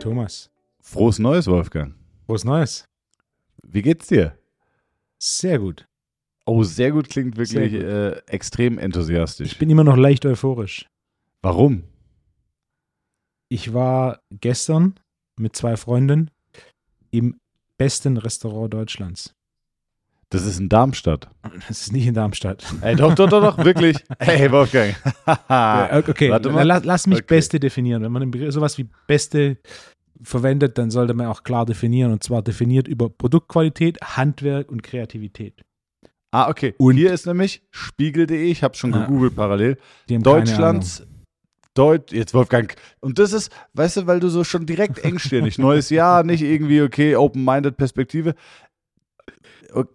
Thomas, Frohes Neues, Wolfgang. frohes Neues. Wie geht's dir? Sehr gut. Oh, sehr gut klingt wirklich Sehr Äh, extrem enthusiastisch. Ich bin immer noch leicht euphorisch. Warum? Ich war gestern mit zwei Freunden im besten Restaurant Deutschlands. Das ist in Darmstadt. Das ist nicht in Darmstadt. Ey, doch, doch, doch, doch, wirklich. Hey, Wolfgang. Okay, warte mal. lass, lass mich Okay. Beste definieren. Wenn man Begriff sowas wie Beste verwendet, dann sollte man auch klar definieren. Und zwar definiert über Produktqualität, Handwerk und Kreativität. Ah, okay. Und- hier ist nämlich spiegel.de, ich habe schon Ah. gegoogelt parallel. Die haben keine Deutschlands Deut jetzt Wolfgang. Und das ist, weißt du, weil du so schon direkt engstirnig, neues Jahr, nicht irgendwie, okay, open-minded Perspektive.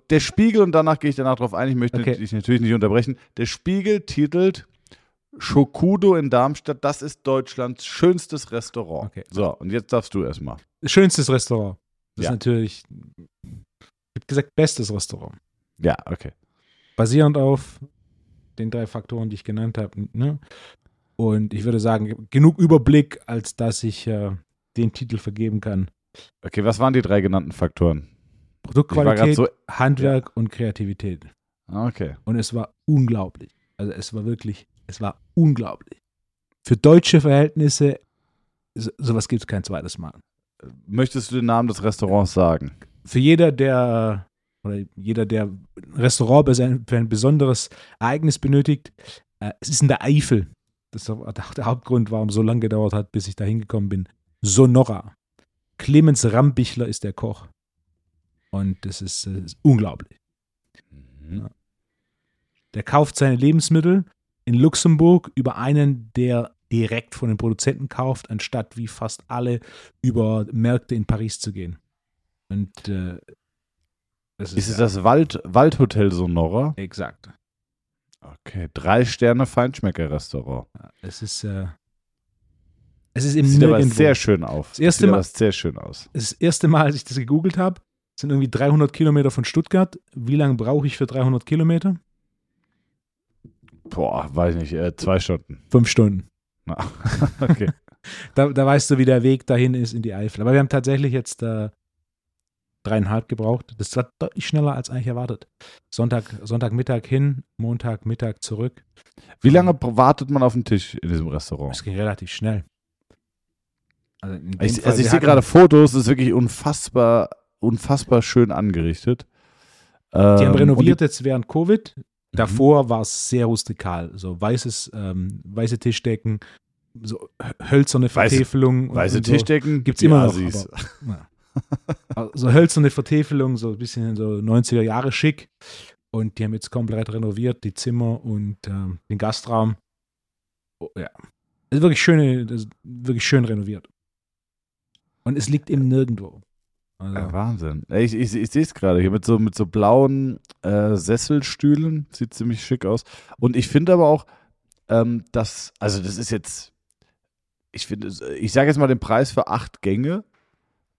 Der Spiegel, und danach gehe ich danach drauf ein, ich möchte Okay. dich natürlich nicht unterbrechen. Der Spiegel titelt Schokudo in Darmstadt, das ist Deutschlands schönstes Restaurant. Okay. So, und jetzt darfst du erstmal. Schönstes Restaurant. Das Ja. ist natürlich, ich habe gesagt, bestes Restaurant. Ja, okay. basierend auf den drei Faktoren, die ich genannt habe. Ne? Und ich würde sagen, genug Überblick, als dass ich äh, den Titel vergeben kann. Okay, was waren die drei genannten Faktoren? War Produktqualität, so. Handwerk und Kreativität. Ah, Okay. Und es war unglaublich. Also es war wirklich, es war unglaublich. Für deutsche Verhältnisse, so, sowas gibt es kein zweites Mal. Möchtest du den Namen des Restaurants sagen? Für jeder, der oder jeder, der ein Restaurant für ein, besonderes Ereignis benötigt, äh, es ist in der Eifel. Das ist auch der Hauptgrund, warum es so lange gedauert hat, bis ich da hingekommen bin. Sonora. Clemens Rambichler ist der Koch. Und das ist, äh, ist unglaublich. Mhm. Der kauft seine Lebensmittel in Luxemburg über einen, der direkt von den Produzenten kauft, anstatt wie fast alle über Märkte in Paris zu gehen. Und äh, das ist, Ist es das Wald, Waldhotel Sonora? exakt. Okay, drei Sterne Feinschmecker-Restaurant. Ja, Es ist, äh, es ist im Sieht aber sehr schön auf. Das erste Sieht Mal- aber sehr schön aus. Das erste Mal, als ich das gegoogelt habe, sind irgendwie 300 Kilometer von Stuttgart. Wie lange brauche ich für 300 Kilometer? Boah, weiß nicht, äh, zwei Stunden. Fünf Stunden. Na, okay. Da, da weißt du, wie der Weg dahin ist in die Eifel. Aber wir haben tatsächlich jetzt äh, dreieinhalb gebraucht. Das war deutlich schneller als eigentlich erwartet. Sonntag, Sonntagmittag hin, Montagmittag zurück. Wie lange br- wartet man auf den Tisch in diesem Restaurant? Es ging relativ schnell. Also, Ich, Fall, also ich sehe gerade Fotos, das ist wirklich unfassbar, unfassbar schön angerichtet. Die haben Ähm, renoviert und jetzt während Covid. die- Davor war es sehr rustikal. So weißes, ähm, weiße Tischdecken, so hö- hölzerne Weiße- Vertäfelung. und- Weiße und so. Tischdecken Gibt's die immer noch, Assis. Ja. Also so hölzerne Vertäfelung, so ein bisschen so 90er Jahre schick. Und die haben jetzt komplett renoviert, die Zimmer und ähm, den Gastraum. Oh, ja. Also wirklich schön, das ist wirklich schön renoviert. Und es liegt eben nirgendwo. Also, Ja, Wahnsinn. Ich, ich, ich sehe es gerade hier mit so, mit so blauen äh, Sesselstühlen. Sieht ziemlich schick aus. Und ich finde aber auch, ähm, dass, also das ist jetzt, ich finde, ich sage jetzt mal den Preis für acht Gänge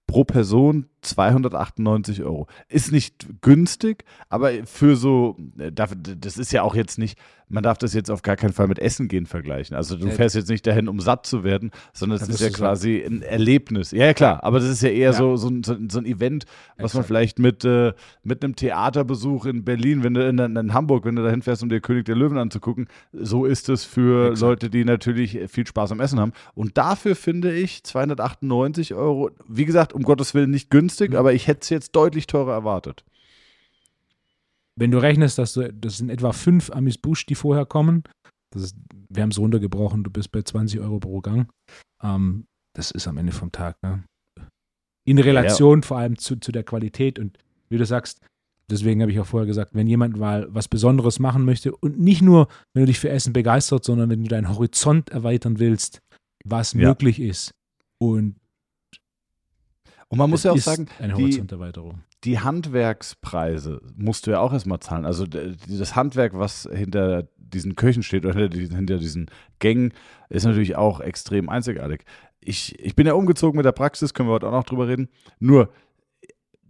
pro Person 298 Euro. Ist nicht günstig, aber für so, äh, das ist ja auch jetzt nicht, man darf das jetzt auf gar keinen Fall mit Essen gehen vergleichen. Also du fährst jetzt nicht dahin, um satt zu werden, sondern es ist ja quasi ein Erlebnis. Ja, klar, aber das ist ja eher Ja. so, so, ein, so, ein- Event, was man Exakt. vielleicht mit, äh, mit einem Theaterbesuch in Berlin, wenn du in, in Hamburg, wenn du dahin fährst, um dir König der Löwen anzugucken, so ist es für Exakt. Leute, die natürlich viel Spaß am Essen haben. Und dafür finde ich 298 Euro, wie gesagt, um Gottes Willen nicht günstig, Mhm. aber ich hätte es jetzt deutlich teurer erwartet. wenn du rechnest, dass du, das sind etwa fünf Amis Busch, die vorher kommen, das ist, wir haben es runtergebrochen, du bist bei 20 Euro pro Gang. Ähm, das ist am Ende vom Tag. Ne? In Relation vor allem zu, zu der Qualität und wie du sagst, deswegen habe ich auch vorher gesagt, wenn jemand mal was Besonderes machen möchte und nicht nur, wenn du dich für Essen begeistert, sondern wenn du deinen Horizont erweitern willst, was Ja. möglich ist. Und Und man muss ja auch sagen, eine die- die Handwerkspreise musst du ja auch erstmal zahlen. Also das Handwerk, was hinter diesen Köchen steht oder hinter diesen, hinter diesen Gängen, ist natürlich auch extrem einzigartig. Ich, ich bin ja umgezogen mit der Praxis, können wir heute auch noch drüber reden. Nur,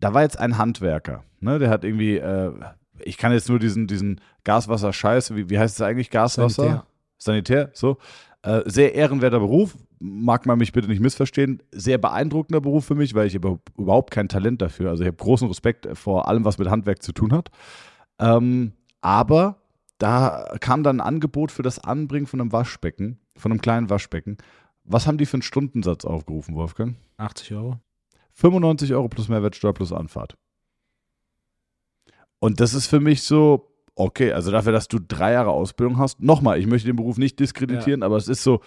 da war jetzt ein Handwerker, ne? der hat irgendwie, äh, ich kann jetzt nur diesen, diesen Gaswasser-Scheiß, wie, wie heißt es eigentlich, Gaswasser? Sanitär. Sanitär, so. Äh, sehr ehrenwerter Beruf, mag man mich bitte nicht missverstehen. Sehr beeindruckender Beruf für mich, weil ich habe überhaupt kein Talent dafür. Also ich habe großen Respekt vor allem, was mit Handwerk zu tun hat. Ähm, aber da kam dann ein Angebot für das Anbringen von einem Waschbecken, von einem kleinen Waschbecken. Was haben die für einen Stundensatz aufgerufen, Wolfgang? 80 Euro. 95 Euro plus Mehrwertsteuer plus Anfahrt. Und das ist für mich so, okay, also dafür, dass du drei Jahre Ausbildung hast, nochmal, ich möchte den Beruf nicht diskreditieren, aber es ist so,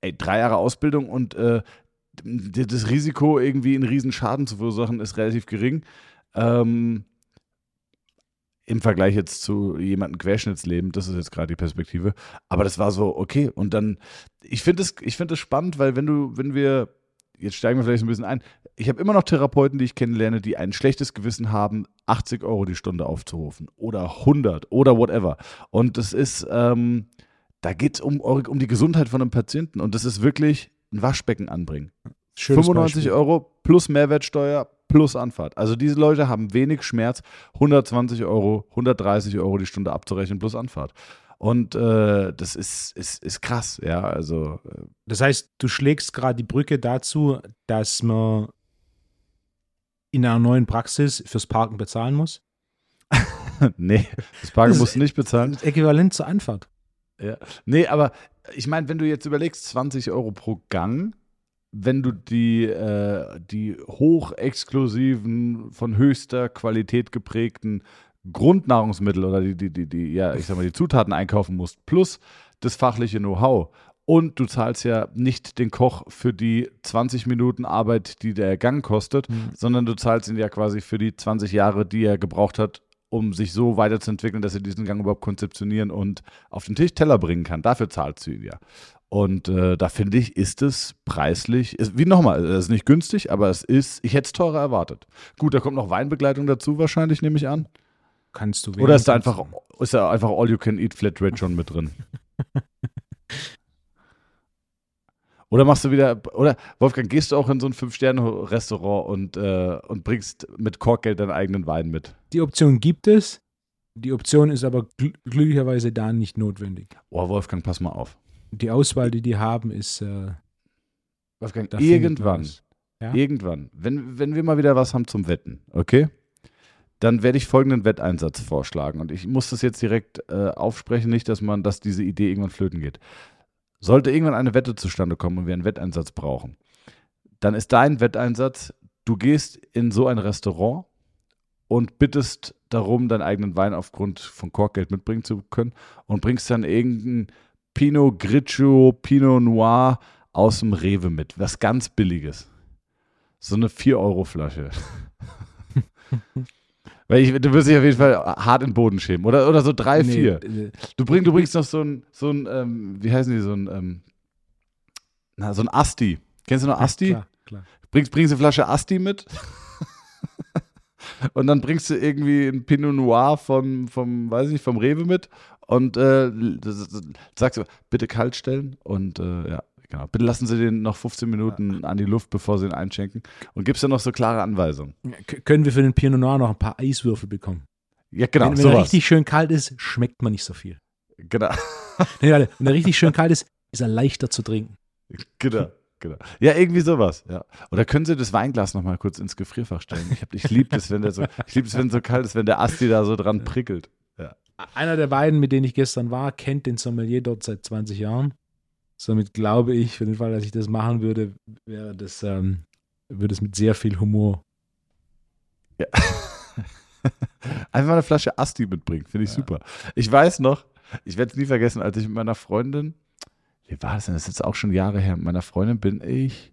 ey, drei Jahre Ausbildung und äh, das Risiko, irgendwie einen riesen Schaden zu verursachen, ist relativ gering. Ähm, Im Vergleich jetzt zu jemandem Querschnittsleben, das ist jetzt gerade die Perspektive. Aber das war so, okay. Und dann, ich finde es find es spannend, weil wenn du, wenn wir, jetzt steigen wir vielleicht ein bisschen ein, ich habe immer noch Therapeuten, die ich kennenlerne, die ein schlechtes Gewissen haben, 80 Euro die Stunde aufzurufen oder 100 oder whatever. Und das ist, ähm, da geht es um, um die Gesundheit von einem Patienten und das ist wirklich ein Waschbecken anbringen. Schönes 95 Beispiel. Euro plus Mehrwertsteuer plus Anfahrt. Also diese Leute haben wenig Schmerz, 120 Euro, 130 Euro die Stunde abzurechnen plus Anfahrt. Und äh, das ist, ist, ist krass, ja. Also, äh, Das heißt, du schlägst gerade die Brücke dazu, dass man in einer neuen Praxis fürs Parken bezahlen muss. nee, das Parken Das ist- musst du nicht bezahlen. Das Äquivalent zur Anfahrt. Nee, aber ich meine, wenn du jetzt überlegst, 20 Euro pro Gang, wenn du die, äh, die hochexklusiven, von höchster Qualität geprägten Grundnahrungsmittel oder die, die, die, die, ja, ich sag mal, die Zutaten einkaufen musst, plus das fachliche Know-how. Und du zahlst ja nicht den Koch für die 20 Minuten Arbeit, die der Gang kostet, Mhm. sondern du zahlst ihn ja quasi für die 20 Jahre, die er gebraucht hat, um sich so weiterzuentwickeln, dass er diesen Gang überhaupt konzeptionieren und auf den Tisch Teller bringen kann. Dafür zahlst du ihn ja. Und äh, da finde ich, ist es preislich, ist, wie nochmal, es ist nicht günstig, aber es ist, ich hätte es teurer erwartet. Gut, da kommt noch Weinbegleitung dazu wahrscheinlich, nehme ich an. Kannst du Oder ist da einfach, ist da einfach All You Can Eat Flatrate schon mit drin? Oder machst du wieder, oder Wolfgang, gehst du auch in so ein Fünf-Sterne-Restaurant und, äh, und bringst mit Korkgeld deinen eigenen Wein mit? Die Option gibt es. Die Option ist aber gl glücklicherweise da nicht notwendig. Oh, Wolfgang, pass mal auf. Die Auswahl, die die haben, ist äh, Wolfgang, irgendwann. Ja? irgendwann, wenn, wenn wir mal wieder was haben zum Wetten, okay? Dann werde ich folgenden Wetteinsatz vorschlagen. Und ich muss das jetzt direkt äh, aufsprechen, nicht, dass man, dass diese Idee irgendwann flöten geht. Sollte irgendwann eine Wette zustande kommen und wir einen Wetteinsatz brauchen, dann ist dein Wetteinsatz, du gehst in so ein Restaurant und bittest darum, deinen eigenen Wein aufgrund von Korkgeld mitbringen zu können und bringst dann irgendeinen Pinot Grigio, Pinot Noir aus dem Rewe mit. Was ganz Billiges. So eine 4-Euro-Flasche. Weil ich, du wirst dich auf jeden Fall hart in den Boden schämen. Oder, oder so 3, 4. äh, Du, bring, du bringst noch so ein, so ein ähm, wie heißen die, so ein, ähm, na, so ein Asti. Kennst du noch Asti? Klar, klar. Bringst, bringst eine Flasche Asti mit. und dann bringst du irgendwie ein Pinot Noir vom, vom weiß ich nicht, vom Rewe mit. Und äh, sagst du, bitte kalt stellen. Und äh, ja, genau. Bitte lassen Sie den noch 15 Minuten an die Luft, bevor Sie ihn einschenken. Und gibst dann noch so klare Anweisungen. Können wir für den Pinot Noir noch ein paar Eiswürfel bekommen? Ja, genau. wenn wenn er richtig schön kalt ist, schmeckt man nicht so viel. genau. Nee, warte, wenn er richtig schön kalt ist, ist er leichter zu trinken. Genau, genau. Ja, irgendwie sowas. Ja. Oder können Sie das Weinglas noch mal kurz ins Gefrierfach stellen? Ich, hab- ich liebe das, wenn der so, ich liebe es, wenn es so kalt ist, wenn der Asti da so dran prickelt. Einer der beiden, mit denen ich gestern war, kennt den Sommelier dort seit 20 Jahren. Somit glaube ich, für den Fall, dass ich das machen würde, wäre das, ähm, würde es mit sehr viel Humor. Einfach mal eine Flasche Asti mitbringen, finde ich Ja. super. Ich weiß noch, ich werde es nie vergessen, als ich mit meiner Freundin, wie war das denn? Das ist jetzt auch schon Jahre her. Mit meiner Freundin bin ich,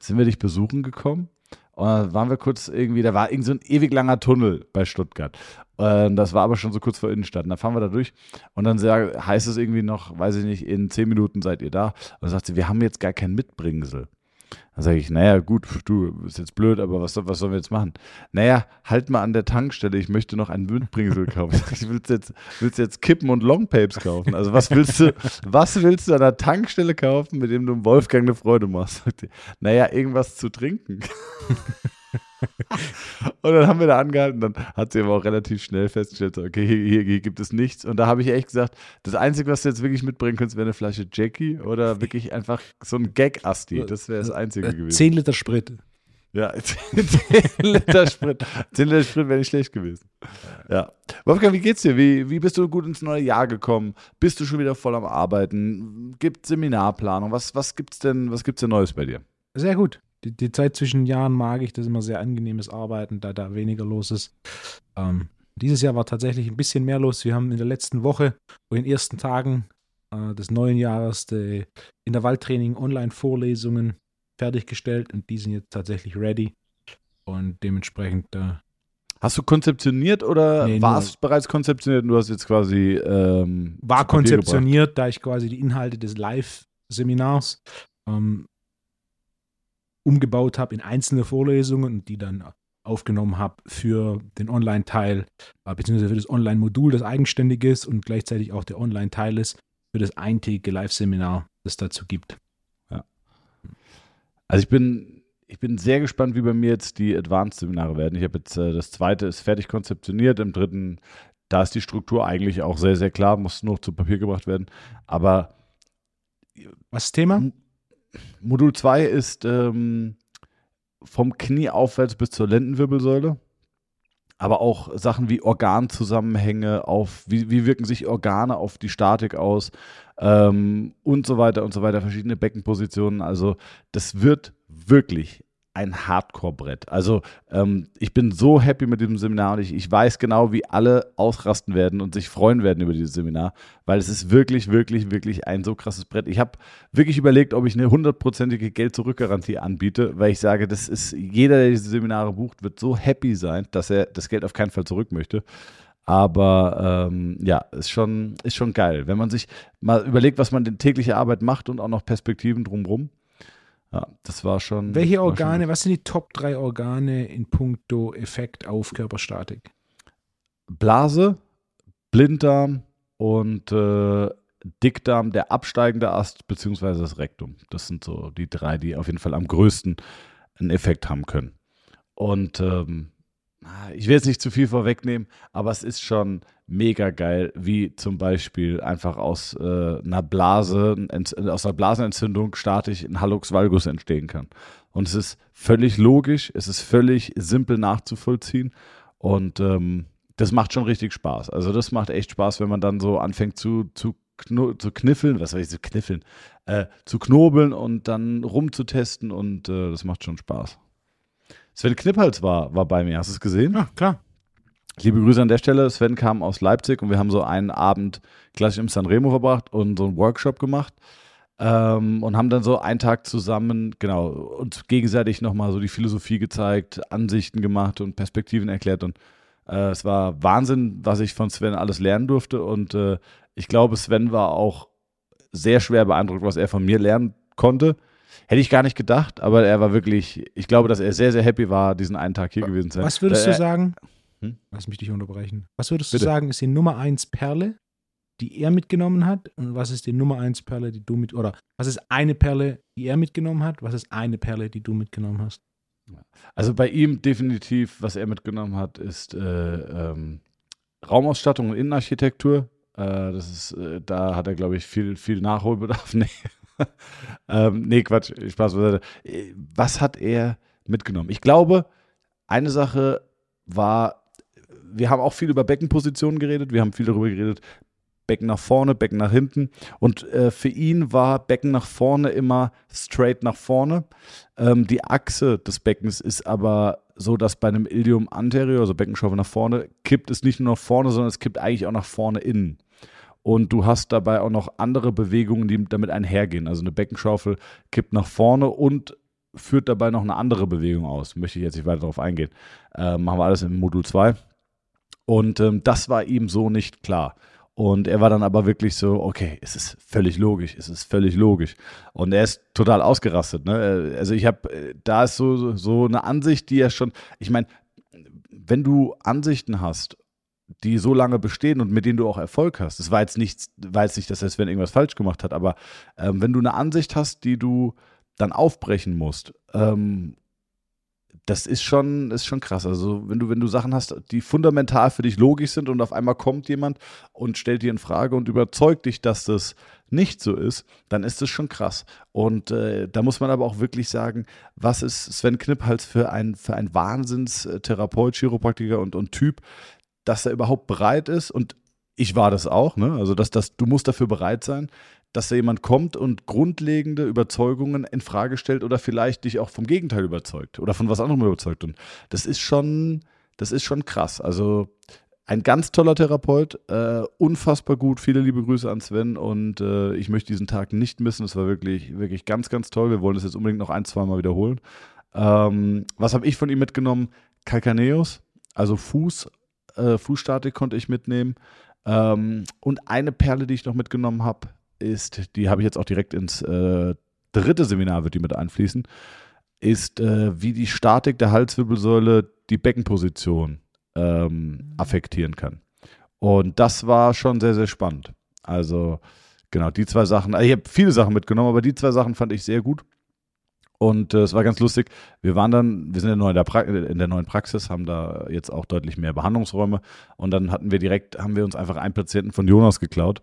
sind wir dich besuchen gekommen. Und dann waren wir kurz irgendwie, da war irgend so ein ewig langer Tunnel bei Stuttgart. Und das war aber schon so kurz vor Innenstadt. Und dann fahren wir da durch und dann heißt es irgendwie noch, weiß ich nicht, in zehn Minuten seid ihr da. Und dann sagt sie, wir haben jetzt gar kein Mitbringsel. Dann sage ich, naja, gut, du, ist jetzt blöd, aber was, was sollen wir jetzt machen? Naja, halt mal an der Tankstelle, ich möchte noch ein Mitbringsel kaufen. Ich willst jetzt, willst jetzt Kippen und Longpapes kaufen? Also was willst du, was willst du an der Tankstelle kaufen, mit dem du Wolfgang eine Freude machst? Naja, irgendwas zu trinken. und dann haben wir da angehalten. Dann hat sie aber auch relativ schnell festgestellt, okay, hier, hier, gibt es nichts. Und da habe ich echt gesagt, das Einzige, was du jetzt wirklich mitbringen könntest, wäre eine Flasche Jackie oder wirklich einfach so ein Gag-Asti. Das wäre das Einzige gewesen. 10 Liter Sprit. Ja, 10 Liter Sprit. 10 Liter Sprit wäre nicht schlecht gewesen. Ja. Wolfgang, wie geht's dir? Wie, wie bist du gut ins neue Jahr gekommen? Bist du schon wieder voll am Arbeiten? Gibt Seminarplanung? Was, was gibt's denn, was gibt's denn Neues bei dir? Sehr gut. Die, die Zeit zwischen Jahren mag ich, das ist immer sehr angenehmes Arbeiten, da da weniger los ist. Ähm, dieses Jahr war tatsächlich ein bisschen mehr los. Wir haben in der letzten Woche, in den ersten Tagen äh, des neuen Jahres, die Intervalltraining Online-Vorlesungen fertiggestellt und die sind jetzt tatsächlich ready. Und dementsprechend. Äh, Hast du konzeptioniert oder nee, warst bereits konzeptioniert und du hast jetzt quasi. Ähm, war konzeptioniert, da ich quasi die Inhalte des Live-Seminars ähm, umgebaut habe in einzelne Vorlesungen und die dann aufgenommen habe für den Online-Teil, äh, beziehungsweise für das Online-Modul, das eigenständig ist und gleichzeitig auch der Online-Teil ist für das eintägige Live-Seminar, das dazu gibt. Ja. Also ich bin, ich bin sehr gespannt, wie bei mir jetzt die Advanced-Seminare werden. Ich habe jetzt äh, das zweite ist fertig konzeptioniert, im dritten, da ist die Struktur eigentlich auch sehr, sehr klar, muss nur noch zu Papier gebracht werden. Aber was ist Thema? Modul 2 ist ähm, vom Knie aufwärts bis zur Lendenwirbelsäule. Aber auch Sachen wie Organzusammenhänge, auf wie, wie wirken sich Organe auf die Statik aus ähm, und so weiter und so weiter, verschiedene Beckenpositionen. Also das wird wirklich ein Hardcore-Brett. Also ähm, ich bin so happy mit diesem Seminar und ich, ich weiß genau, wie alle ausrasten werden und sich freuen werden über dieses Seminar, weil es ist wirklich, wirklich, wirklich ein so krasses Brett. Ich habe wirklich überlegt, ob ich eine hundertprozentige Geld-Zurück-Garantie anbiete, weil ich sage, das ist, jeder, der diese Seminare bucht, wird so happy sein, dass er das Geld auf keinen Fall zurück möchte. Aber ähm, ja, ist schon, ist schon geil, wenn man sich mal überlegt, was man in tägliche Arbeit macht und auch noch Perspektiven drumherum. Ja, das war schon. Welche Organe, schon was sind die Top 3 Organe in puncto Effekt auf Körperstatik? Blase, Blinddarm und äh, Dickdarm, der absteigende Ast, beziehungsweise das Rektum. Das sind so die drei, die auf jeden Fall am größten einen Effekt haben können. Und ähm, ich will jetzt nicht zu viel vorwegnehmen, aber es ist schon mega geil, wie zum Beispiel einfach aus äh, einer Blase, aus einer Blasenentzündung statisch ein Hallux valgus entstehen kann. Und es ist völlig logisch, es ist völlig simpel nachzuvollziehen und ähm, das macht schon richtig Spaß. Also das macht echt Spaß, wenn man dann so anfängt zu, zu, zu kniffeln, was soll ich so kniffeln, äh, zu knobeln und dann rumzutesten und äh, das macht schon Spaß. Sven Knippals war, war bei mir, hast du es gesehen? Ja, klar. Liebe Grüße an der Stelle. Sven kam aus Leipzig und wir haben so einen Abend gleich im Sanremo verbracht und so einen Workshop gemacht. Ähm, und haben dann so einen Tag zusammen, genau, uns gegenseitig nochmal so die Philosophie gezeigt, Ansichten gemacht und Perspektiven erklärt. Und äh, es war Wahnsinn, was ich von Sven alles lernen durfte. Und äh, ich glaube, Sven war auch sehr schwer beeindruckt, was er von mir lernen konnte. Hätte ich gar nicht gedacht, aber er war wirklich, ich glaube, dass er sehr, sehr happy war, diesen einen Tag hier gewesen zu sein. Was würdest äh, du sagen? Hm? Lass mich dich unterbrechen. Was würdest Bitte? du sagen, ist die Nummer 1 Perle, die er mitgenommen hat? Und was ist die Nummer 1 Perle, die du mit, oder was ist eine Perle, die er mitgenommen hat? Was ist eine Perle, die du mitgenommen hast? Also bei ihm definitiv, was er mitgenommen hat, ist äh, ähm, Raumausstattung und Innenarchitektur. Äh, das ist, äh, da hat er, glaube ich, viel, viel Nachholbedarf. nee. ähm, nee, Quatsch, Spaß beiseite. Was hat er mitgenommen? Ich glaube, eine Sache war wir haben auch viel über Beckenpositionen geredet, wir haben viel darüber geredet, Becken nach vorne, Becken nach hinten. Und äh, für ihn war Becken nach vorne immer straight nach vorne. Ähm, die Achse des Beckens ist aber so, dass bei einem Ilium anterior, also Beckenschaufel nach vorne, kippt es nicht nur nach vorne, sondern es kippt eigentlich auch nach vorne innen. Und du hast dabei auch noch andere Bewegungen, die damit einhergehen. Also eine Beckenschaufel kippt nach vorne und führt dabei noch eine andere Bewegung aus. Möchte ich jetzt nicht weiter darauf eingehen. Ähm, machen wir alles im Modul 2. Und ähm, das war ihm so nicht klar. Und er war dann aber wirklich so, okay, es ist völlig logisch, es ist völlig logisch. Und er ist total ausgerastet. Ne? Also ich habe, da ist so, so eine Ansicht, die er schon, ich meine, wenn du Ansichten hast, die so lange bestehen und mit denen du auch Erfolg hast, das war jetzt nicht, war jetzt nicht, dass er Sven irgendwas falsch gemacht hat, aber ähm, wenn du eine Ansicht hast, die du dann aufbrechen musst, ähm, das ist schon, ist schon krass. Also, wenn du, wenn du Sachen hast, die fundamental für dich logisch sind und auf einmal kommt jemand und stellt dir in Frage und überzeugt dich, dass das nicht so ist, dann ist das schon krass. Und äh, da muss man aber auch wirklich sagen, was ist Sven Knipphals für ein, für ein Wahnsinnstherapeut, Chiropraktiker und, und Typ, dass er überhaupt bereit ist und ich war das auch, ne? Also, dass das, du musst dafür bereit sein, dass da jemand kommt und grundlegende Überzeugungen in Frage stellt oder vielleicht dich auch vom Gegenteil überzeugt oder von was anderem überzeugt. Und das ist schon, das ist schon krass. Also ein ganz toller Therapeut, äh, unfassbar gut. Viele liebe Grüße an Sven und äh, ich möchte diesen Tag nicht missen. Es war wirklich, wirklich ganz, ganz toll. Wir wollen das jetzt unbedingt noch ein, zwei Mal wiederholen. Ähm, was habe ich von ihm mitgenommen? Calcaneus, also Fuß, äh, Fußstatik konnte ich mitnehmen. Ähm, und eine Perle, die ich noch mitgenommen habe, ist, die habe ich jetzt auch direkt ins äh, dritte Seminar, wird die mit einfließen, ist, äh, wie die Statik der Halswirbelsäule die Beckenposition ähm, mhm. affektieren kann. Und das war schon sehr, sehr spannend. Also, genau, die zwei Sachen, ich habe viele Sachen mitgenommen, aber die zwei Sachen fand ich sehr gut. Und äh, es war ganz lustig. Wir waren dann, wir sind in der, neuen, in der neuen Praxis, haben da jetzt auch deutlich mehr Behandlungsräume. Und dann hatten wir direkt, haben wir uns einfach einen Patienten von Jonas geklaut.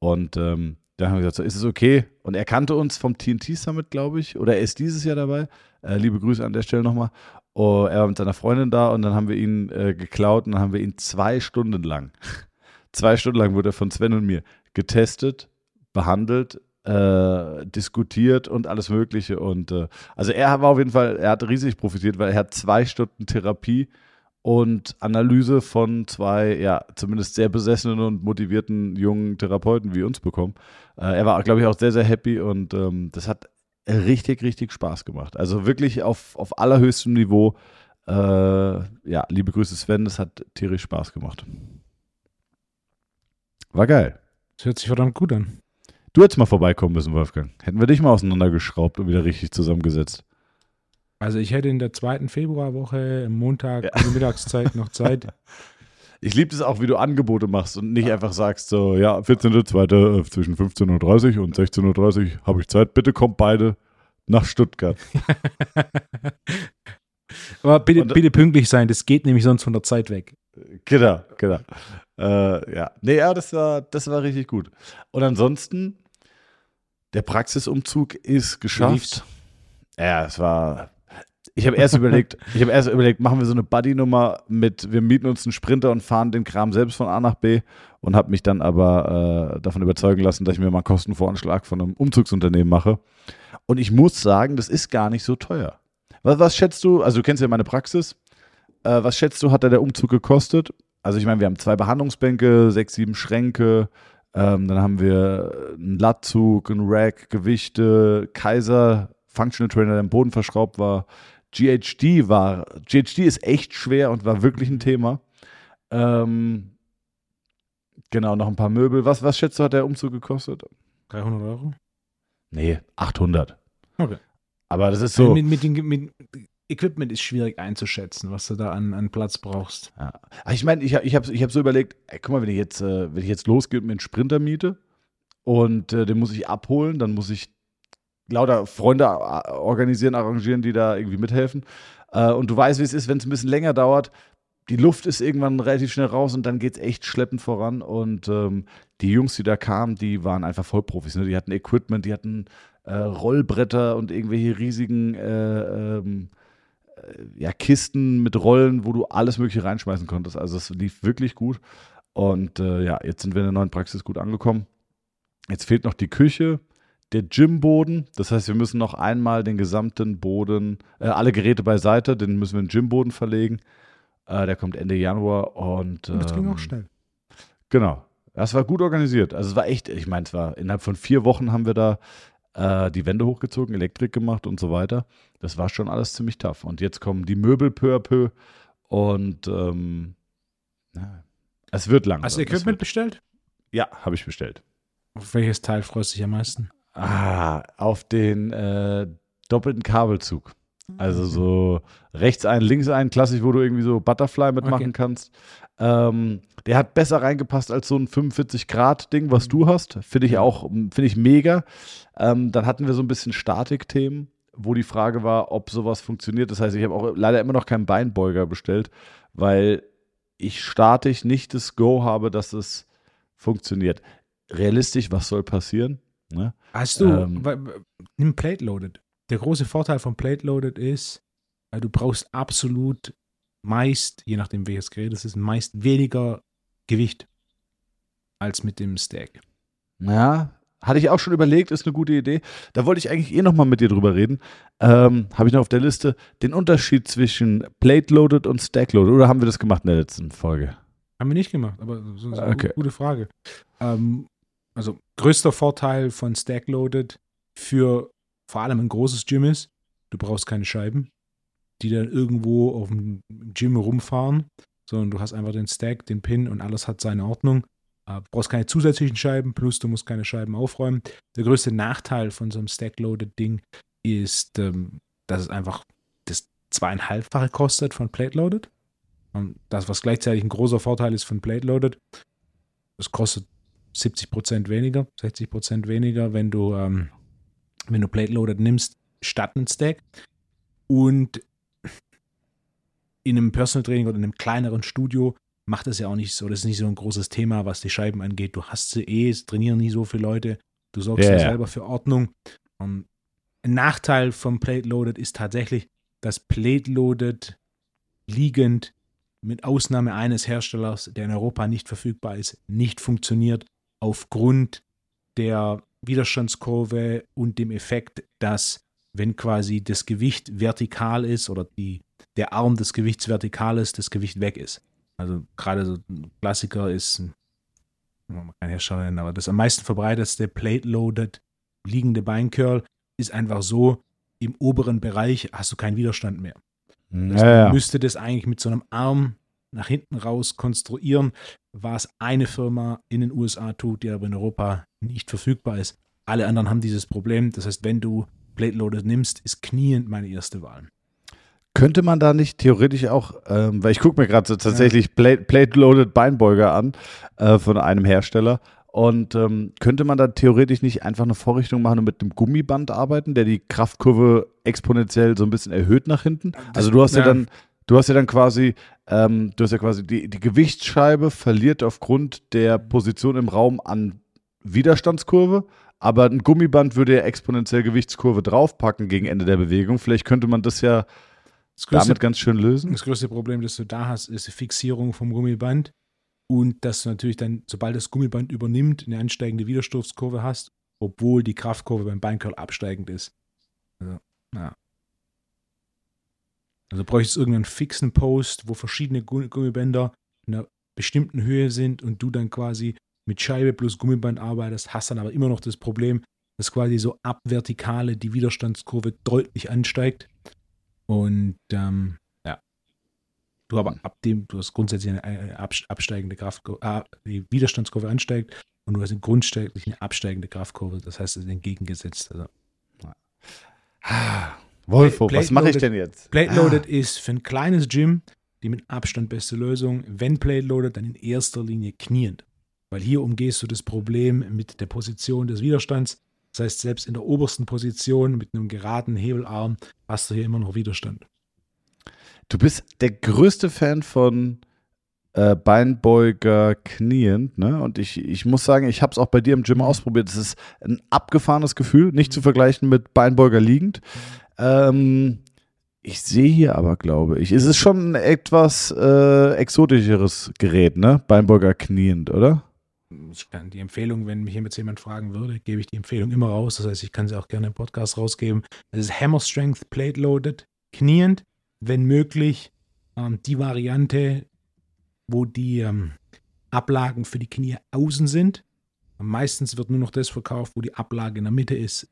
Und ähm, da haben wir gesagt, so, ist es okay? Und er kannte uns vom TNT Summit, glaube ich, oder er ist dieses Jahr dabei. Äh, liebe Grüße an der Stelle nochmal. Oh, er war mit seiner Freundin da und dann haben wir ihn äh, geklaut und dann haben wir ihn zwei Stunden lang, zwei Stunden lang wurde er von Sven und mir getestet, behandelt, äh, diskutiert und alles Mögliche. Und äh, also er war auf jeden Fall, er hat riesig profitiert, weil er hat zwei Stunden Therapie und Analyse von zwei, ja, zumindest sehr besessenen und motivierten jungen Therapeuten wie uns bekommen. Äh, er war, glaube ich, auch sehr, sehr happy und ähm, das hat richtig, richtig Spaß gemacht. Also wirklich auf, auf allerhöchstem Niveau. Äh, ja, liebe Grüße Sven, das hat tierisch Spaß gemacht. War geil. Das hört sich verdammt gut an. Du hättest mal vorbeikommen müssen, Wolfgang. Hätten wir dich mal auseinandergeschraubt und wieder richtig zusammengesetzt. Also ich hätte in der zweiten Februarwoche, Montag, ja. in der Mittagszeit noch Zeit. Ich liebe es auch, wie du Angebote machst und nicht einfach sagst so, ja, 14.02. Äh, zwischen 15.30 Uhr und 16.30 Uhr habe ich Zeit, bitte kommt beide nach Stuttgart. Aber bitte, und, bitte pünktlich sein, das geht nämlich sonst von der Zeit weg. Genau, genau. Äh, ja, nee, ja, das war, das war richtig gut. Und ansonsten, der Praxisumzug ist geschafft. Ja, es war ich habe erst überlegt, ich habe erst überlegt, machen wir so eine Buddy-Nummer mit, wir mieten uns einen Sprinter und fahren den Kram selbst von A nach B und habe mich dann aber äh, davon überzeugen lassen, dass ich mir mal einen Kostenvoranschlag von einem Umzugsunternehmen mache. Und ich muss sagen, das ist gar nicht so teuer. Was, was schätzt du, also du kennst ja meine Praxis, äh, was schätzt du, hat da der Umzug gekostet? Also ich meine, wir haben zwei Behandlungsbänke, sechs, sieben Schränke, ähm, dann haben wir einen Lattzug, einen Rack, Gewichte, Kaiser, Functional Trainer, der im Boden verschraubt war, GHD war, GHD ist echt schwer und war wirklich ein Thema. Ähm, genau, noch ein paar Möbel. Was, was schätzt du, hat der Umzug gekostet? 300 Euro? Nee, 800. Okay. Aber das ist so. Mit, mit, den, mit Equipment ist schwierig einzuschätzen, was du da an, an Platz brauchst. Ja. Ich meine, ich, ich habe ich hab so überlegt, ey, guck mal, wenn ich jetzt, äh, wenn ich jetzt losgehe und mir einen Sprinter miete und äh, den muss ich abholen, dann muss ich lauter Freunde äh, organisieren, arrangieren, die da irgendwie mithelfen. Äh, und du weißt, wie es ist, wenn es ein bisschen länger dauert. Die Luft ist irgendwann relativ schnell raus und dann geht es echt schleppend voran. Und ähm, die Jungs, die da kamen, die waren einfach Vollprofis. Ne? Die hatten Equipment, die hatten äh, Rollbretter und irgendwelche riesigen äh, ähm, äh, ja, Kisten mit Rollen, wo du alles Mögliche reinschmeißen konntest. Also es lief wirklich gut. Und äh, ja, jetzt sind wir in der neuen Praxis gut angekommen. Jetzt fehlt noch die Küche der Gymboden. Das heißt, wir müssen noch einmal den gesamten Boden, äh, alle Geräte beiseite, den müssen wir in den Gymboden verlegen. Äh, der kommt Ende Januar und. Ähm, das ging auch ähm, schnell. Genau. Das war gut organisiert. Also es war echt, ich meine, es war innerhalb von vier Wochen haben wir da äh, die Wände hochgezogen, Elektrik gemacht und so weiter. Das war schon alles ziemlich tough. Und jetzt kommen die Möbel peu à peu und ähm, na, es wird lang. Hast du Equipment bestellt? Ja, habe ich bestellt. Auf welches Teil freust du dich am meisten? Ah, auf den äh, doppelten Kabelzug. Also so rechts ein, links ein, klassisch, wo du irgendwie so Butterfly mitmachen okay. kannst. Ähm, der hat besser reingepasst als so ein 45-Grad-Ding, was du hast. Finde ich auch, finde ich mega. Ähm, dann hatten wir so ein bisschen Statikthemen. wo die Frage war, ob sowas funktioniert. Das heißt, ich habe auch leider immer noch keinen Beinbeuger bestellt, weil ich statisch nicht das Go habe, dass es funktioniert. Realistisch, was soll passieren? Ne? Hast du, ähm, nimm Plate Loaded. Der große Vorteil von Plate Loaded ist, äh, du brauchst absolut meist, je nachdem welches Gerät es ist, meist weniger Gewicht als mit dem Stack. Ja, hatte ich auch schon überlegt, ist eine gute Idee. Da wollte ich eigentlich eh nochmal mit dir drüber reden. Ähm, Habe ich noch auf der Liste den Unterschied zwischen Plate Loaded und Stack Loaded. Oder haben wir das gemacht in der letzten Folge? Haben wir nicht gemacht, aber ist eine okay. gute Frage. Ähm, also, größter Vorteil von Stack Loaded für vor allem ein großes Gym ist, du brauchst keine Scheiben, die dann irgendwo auf dem Gym rumfahren, sondern du hast einfach den Stack, den Pin und alles hat seine Ordnung. Du äh, brauchst keine zusätzlichen Scheiben, plus du musst keine Scheiben aufräumen. Der größte Nachteil von so einem Stack-Loaded-Ding ist, ähm, dass es einfach das zweieinhalbfache kostet von Plate-Loaded. Und das, was gleichzeitig ein großer Vorteil ist von Plate-Loaded, das kostet 70% weniger, 60% weniger, wenn du, ähm, wenn du Plate-Loaded nimmst, statt einen Stack. Und in einem Personal Training oder in einem kleineren Studio macht das ja auch nicht so. Das ist nicht so ein großes Thema, was die Scheiben angeht. Du hast sie eh, es trainieren nie so viele Leute. Du sorgst ja, ja selber für Ordnung. Um, ein Nachteil vom Plate Loaded ist tatsächlich, dass Plate Loaded liegend mit Ausnahme eines Herstellers, der in Europa nicht verfügbar ist, nicht funktioniert aufgrund der Widerstandskurve und dem Effekt, dass wenn quasi das Gewicht vertikal ist oder die, der Arm des Gewichts vertikal ist, das Gewicht weg ist. Also gerade so ein Klassiker ist, man kann Hersteller nennen, aber das am meisten verbreitetste Plate-Loaded liegende Beincurl ist einfach so, im oberen Bereich hast du keinen Widerstand mehr. Das ja, ja. müsste das eigentlich mit so einem Arm nach hinten raus konstruieren, was eine Firma in den USA tut, die aber in Europa nicht verfügbar ist. Alle anderen haben dieses Problem. Das heißt, wenn du Plate Loaded nimmst, ist kniend meine erste Wahl. Könnte man da nicht theoretisch auch, ähm, weil ich gucke mir gerade so tatsächlich ja. Plate-Loaded Beinbeuger an äh, von einem Hersteller und ähm, könnte man da theoretisch nicht einfach eine Vorrichtung machen und mit einem Gummiband arbeiten, der die Kraftkurve exponentiell so ein bisschen erhöht nach hinten? Also du hast ja, ja dann, du hast ja dann quasi, ähm, du hast ja quasi die, die Gewichtsscheibe verliert aufgrund der Position im Raum an Widerstandskurve, aber ein Gummiband würde ja exponentiell Gewichtskurve draufpacken gegen Ende der Bewegung. Vielleicht könnte man das ja größte, damit ganz schön lösen. Das größte Problem, das du da hast, ist die Fixierung vom Gummiband und dass du natürlich dann, sobald das Gummiband übernimmt, eine ansteigende Widerstoßkurve hast, obwohl die Kraftkurve beim Beincurl absteigend ist. Also, ja. Also bräuchtest du irgendeinen fixen Post, wo verschiedene Gummibänder in einer bestimmten Höhe sind und du dann quasi mit Scheibe plus Gummiband arbeitest, hast dann aber immer noch das Problem, dass quasi so ab Vertikale die Widerstandskurve deutlich ansteigt und ähm, ja, du aber ab dem, du hast grundsätzlich eine absteigende Kraftkurve, äh, die Widerstandskurve ansteigt und du hast grundsätzlich eine absteigende Kraftkurve. Das heißt, es ist entgegengesetzt. Also, ja. Wolfo, was mache ich denn jetzt? Plate Loaded ah. ist für ein kleines Gym die mit Abstand beste Lösung. Wenn Plate Loaded, dann in erster Linie kniend. Weil hier umgehst du das Problem mit der Position des Widerstands. Das heißt, selbst in der obersten Position mit einem geraden Hebelarm hast du hier immer noch Widerstand. Du bist der größte Fan von äh, Beinbeuger kniend, ne? Und ich, ich muss sagen, ich habe es auch bei dir im Gym mhm. ausprobiert. Es ist ein abgefahrenes Gefühl, nicht mhm. zu vergleichen mit Beinbeuger liegend. Ähm, ich sehe hier aber, glaube ich, es ist schon ein etwas äh, exotischeres Gerät, ne? Beinbeuger kniend, oder? ich kann die Empfehlung, wenn mich jetzt jemand fragen würde, gebe ich die Empfehlung immer raus. Das heißt, ich kann sie auch gerne im Podcast rausgeben. Das ist Hammer Strength Plate Loaded, kniend, wenn möglich. Ähm, die Variante, wo die ähm, Ablagen für die Knie außen sind. Meistens wird nur noch das verkauft, wo die Ablage in der Mitte ist.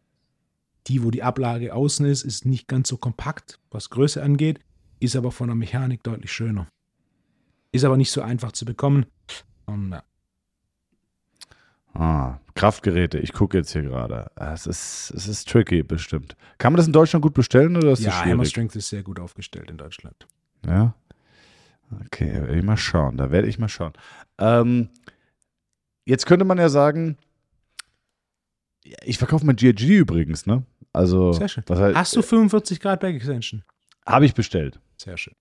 Die, wo die Ablage außen ist, ist nicht ganz so kompakt, was Größe angeht, ist aber von der Mechanik deutlich schöner. Ist aber nicht so einfach zu bekommen. Und, ja, Ah, Kraftgeräte, ich gucke jetzt hier gerade. Es ist, es ist tricky, bestimmt. Kann man das in Deutschland gut bestellen oder ist ja, das schwierig? Hammer Strength ist sehr gut aufgestellt in Deutschland. Ja. Okay, werde ich mal schauen. Da werde ich mal schauen. Ähm, jetzt könnte man ja sagen, ich verkaufe mein GG übrigens, ne? Also, Sehr schön. heißt- Hast du 45 Grad Back Extension? habe ich bestellt. Sehr schön.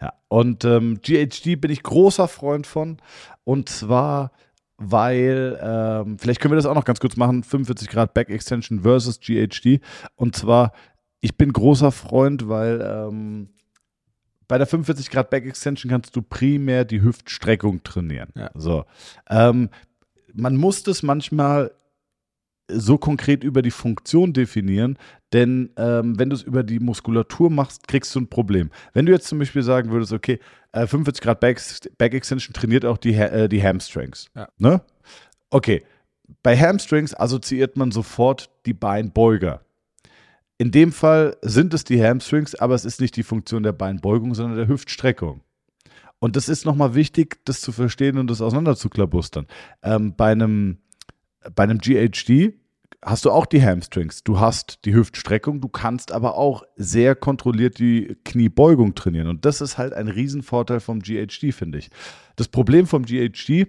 Ja, und ähm, GHD bin ich großer Freund von. Und zwar, weil, ähm, vielleicht können wir das auch noch ganz kurz machen: 45 Grad Back Extension versus GHD. Und zwar, ich bin großer Freund, weil ähm, bei der 45 Grad Back Extension kannst du primär die Hüftstreckung trainieren. Ja. So. Ähm, man muss das manchmal so konkret über die Funktion definieren, denn ähm, wenn du es über die Muskulatur machst, kriegst du ein Problem. Wenn du jetzt zum Beispiel sagen würdest, okay, äh, 45 Grad Back, Back Extension trainiert auch die, äh, die Hamstrings. Ja. Ne? Okay, bei Hamstrings assoziiert man sofort die Beinbeuger. In dem Fall sind es die Hamstrings, aber es ist nicht die Funktion der Beinbeugung, sondern der Hüftstreckung. Und das ist nochmal wichtig, das zu verstehen und das auseinanderzuklabustern. Ähm, bei, einem, bei einem GHD hast du auch die Hamstrings, du hast die Hüftstreckung, du kannst aber auch sehr kontrolliert die Kniebeugung trainieren. Und das ist halt ein Riesenvorteil vom GHD, finde ich. Das Problem vom GHD,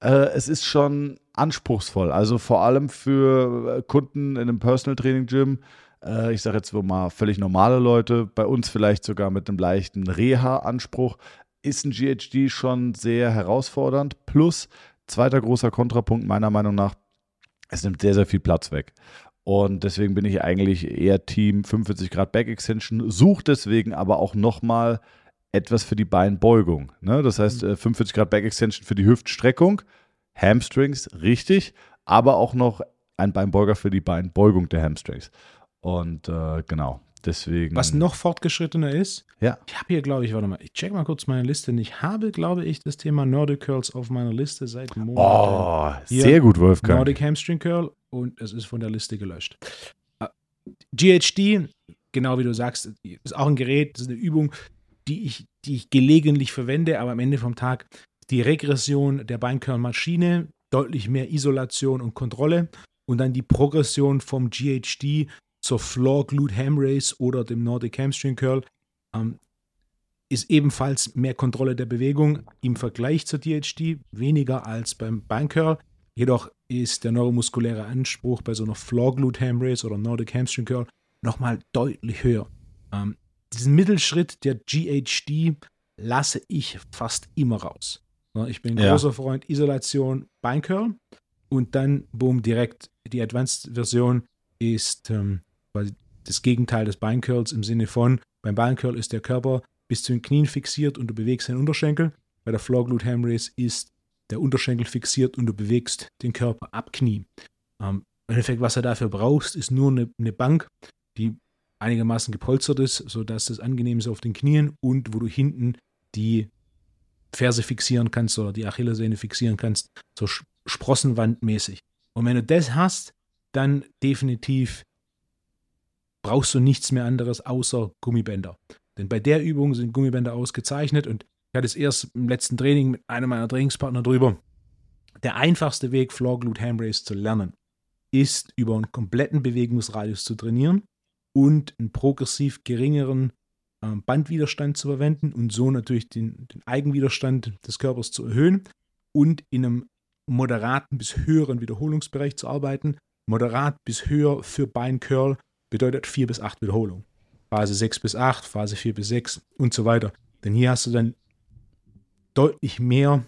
äh, es ist schon anspruchsvoll. Also vor allem für äh, Kunden in einem Personal Training Gym, äh, ich sage jetzt mal völlig normale Leute, bei uns vielleicht sogar mit einem leichten Reha-Anspruch, ist ein GHD schon sehr herausfordernd. Plus, zweiter großer Kontrapunkt meiner Meinung nach, es nimmt sehr, sehr viel Platz weg. Und deswegen bin ich eigentlich eher Team 45 Grad Back Extension, suche deswegen aber auch nochmal etwas für die Beinbeugung. Ne? Das heißt, äh, 45 Grad Back Extension für die Hüftstreckung, Hamstrings, richtig, aber auch noch ein Beinbeuger für die Beinbeugung der Hamstrings. Und äh, genau, deswegen. Was noch fortgeschrittener ist, Ja. ich habe hier, glaube ich, warte mal, ich check mal kurz meine Liste. Ich habe, glaube ich, das Thema Nordic Curls auf meiner Liste seit Monaten. Oh, Hier, sehr gut, Wolfgang. Nordic Hamstring Curl und es ist von der Liste gelöscht. Äh, GHD, genau wie du sagst, ist auch ein Gerät, das ist eine Übung, die ich, die ich gelegentlich verwende, aber am Ende vom Tag die Regression der Beinkörnmaschine, deutlich mehr Isolation und Kontrolle und dann die Progression vom GHD zur Floor Glute Ham Race oder dem Nordic Hamstring Curl ähm, ist ebenfalls mehr Kontrolle der Bewegung im Vergleich zur DHD, weniger als beim Beincurl. Jedoch ist der neuromuskuläre Anspruch bei so einer Floor Glute Ham Race oder Nordic Hamstring Curl nochmal deutlich höher. Ähm, diesen Mittelschritt der GHD lasse ich fast immer raus. Ich bin ein Ja. großer Freund Isolation, Beincurl und dann, boom, direkt die Advanced-Version ist ähm, quasi das Gegenteil des Beincurls im Sinne von, beim Beincurl ist der Körper bis zu den Knien fixiert und du bewegst den Unterschenkel. Bei der Floor Glute Ham Race ist der Unterschenkel fixiert und du bewegst den Körper ab Knie. Ähm, Im Endeffekt, was du dafür brauchst, ist nur eine, eine Bank, die einigermaßen gepolstert ist, sodass das angenehm ist auf den Knien und wo du hinten die Ferse fixieren kannst oder die Achillessehne fixieren kannst, so Sprossenwandmäßig. Und wenn du das hast, dann definitiv brauchst du nichts mehr anderes außer Gummibänder. Denn bei der Übung sind Gummibänder ausgezeichnet und ich hatte es erst im letzten Training mit einem meiner Trainingspartner drüber. Der einfachste Weg, Floor Glute Ham Race zu lernen, ist über einen kompletten Bewegungsradius zu trainieren und einen progressiv geringeren ähm, Bandwiderstand zu verwenden und so natürlich den, den Eigenwiderstand des Körpers zu erhöhen und in einem moderaten bis höheren Wiederholungsbereich zu arbeiten. Moderat bis höher für Beincurl bedeutet 4 bis 8 Wiederholungen. Phase 6 bis 8, Phase 4 bis 6 und so weiter. Denn hier hast du dann deutlich mehr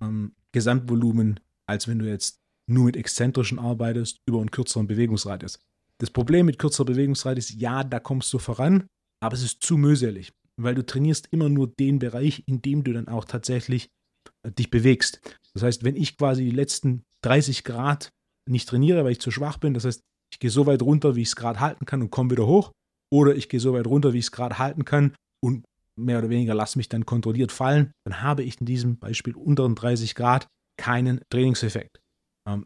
ähm, Gesamtvolumen, als wenn du jetzt nur mit Exzentrischen arbeitest über einen kürzeren Bewegungsradius. Das Problem mit kürzerer Bewegungsradius, ja, da kommst du voran, aber es ist zu mühselig, weil du trainierst immer nur den Bereich, in dem du dann auch tatsächlich äh, dich bewegst. Das heißt, wenn ich quasi die letzten 30 Grad nicht trainiere, weil ich zu schwach bin, das heißt, ich gehe so weit runter, wie ich es gerade halten kann und komme wieder hoch, oder ich gehe so weit runter, wie ich es gerade halten kann und mehr oder weniger lasse mich dann kontrolliert fallen, dann habe ich in diesem Beispiel unteren 30 Grad keinen Trainingseffekt. Ähm,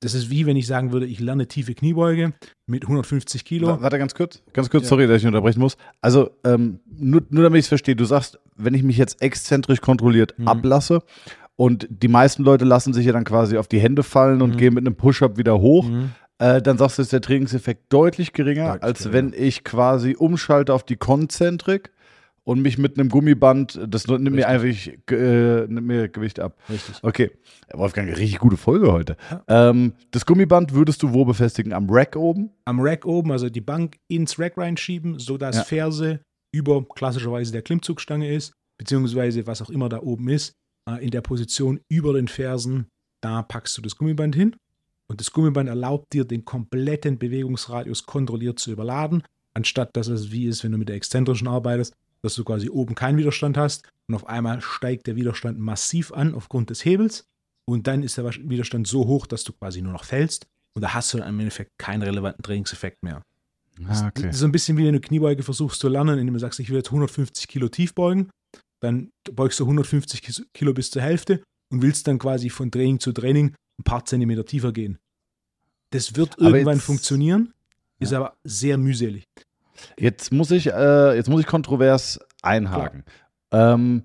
das ist wie wenn ich sagen würde, ich lerne tiefe Kniebeuge mit 150 Kilo. Wa- Warte ganz kurz, ganz kurz, Ja. sorry, dass ich unterbrechen muss. Also, ähm, nur, nur damit ich es verstehe, du sagst, wenn ich mich jetzt exzentrisch kontrolliert Mhm. ablasse und die meisten Leute lassen sich ja dann quasi auf die Hände fallen und Mhm. gehen mit einem Push-Up wieder hoch, Mhm. Äh, dann sagst du, ist der Trainingseffekt deutlich geringer, Deutlich als geringer. wenn ich quasi umschalte auf die Konzentrik und mich mit einem Gummiband, das nimmt mir einfach äh, nimmt mir Gewicht ab. Richtig. Okay. Wolfgang, richtig gute Folge heute. Ja. Ähm, das Gummiband würdest du wo befestigen? Am Rack oben? Am Rack oben, also die Bank ins Rack reinschieben, sodass ja. Ferse über klassischerweise der Klimmzugstange ist, beziehungsweise was auch immer da oben ist, äh, in der Position über den Fersen, da packst du das Gummiband hin. Und das Gummiband erlaubt dir, den kompletten Bewegungsradius kontrolliert zu überladen, anstatt dass es wie ist, wenn du mit der exzentrischen arbeitest, dass du quasi oben keinen Widerstand hast und auf einmal steigt der Widerstand massiv an aufgrund des Hebels und dann ist der Widerstand so hoch, dass du quasi nur noch fällst und da hast du dann im Endeffekt keinen relevanten Trainingseffekt mehr. Ah, okay. Das ist so ein bisschen wie wenn du Kniebeuge versuchst zu lernen, indem du sagst, ich will jetzt 150 Kilo tief beugen, dann beugst du 150 Kilo bis zur Hälfte und willst dann quasi von Training zu Training ein paar Zentimeter tiefer gehen. Das wird aber irgendwann jetzt, funktionieren, ist ja. aber sehr mühselig. Jetzt muss ich, äh, jetzt muss ich kontrovers einhaken. Ähm,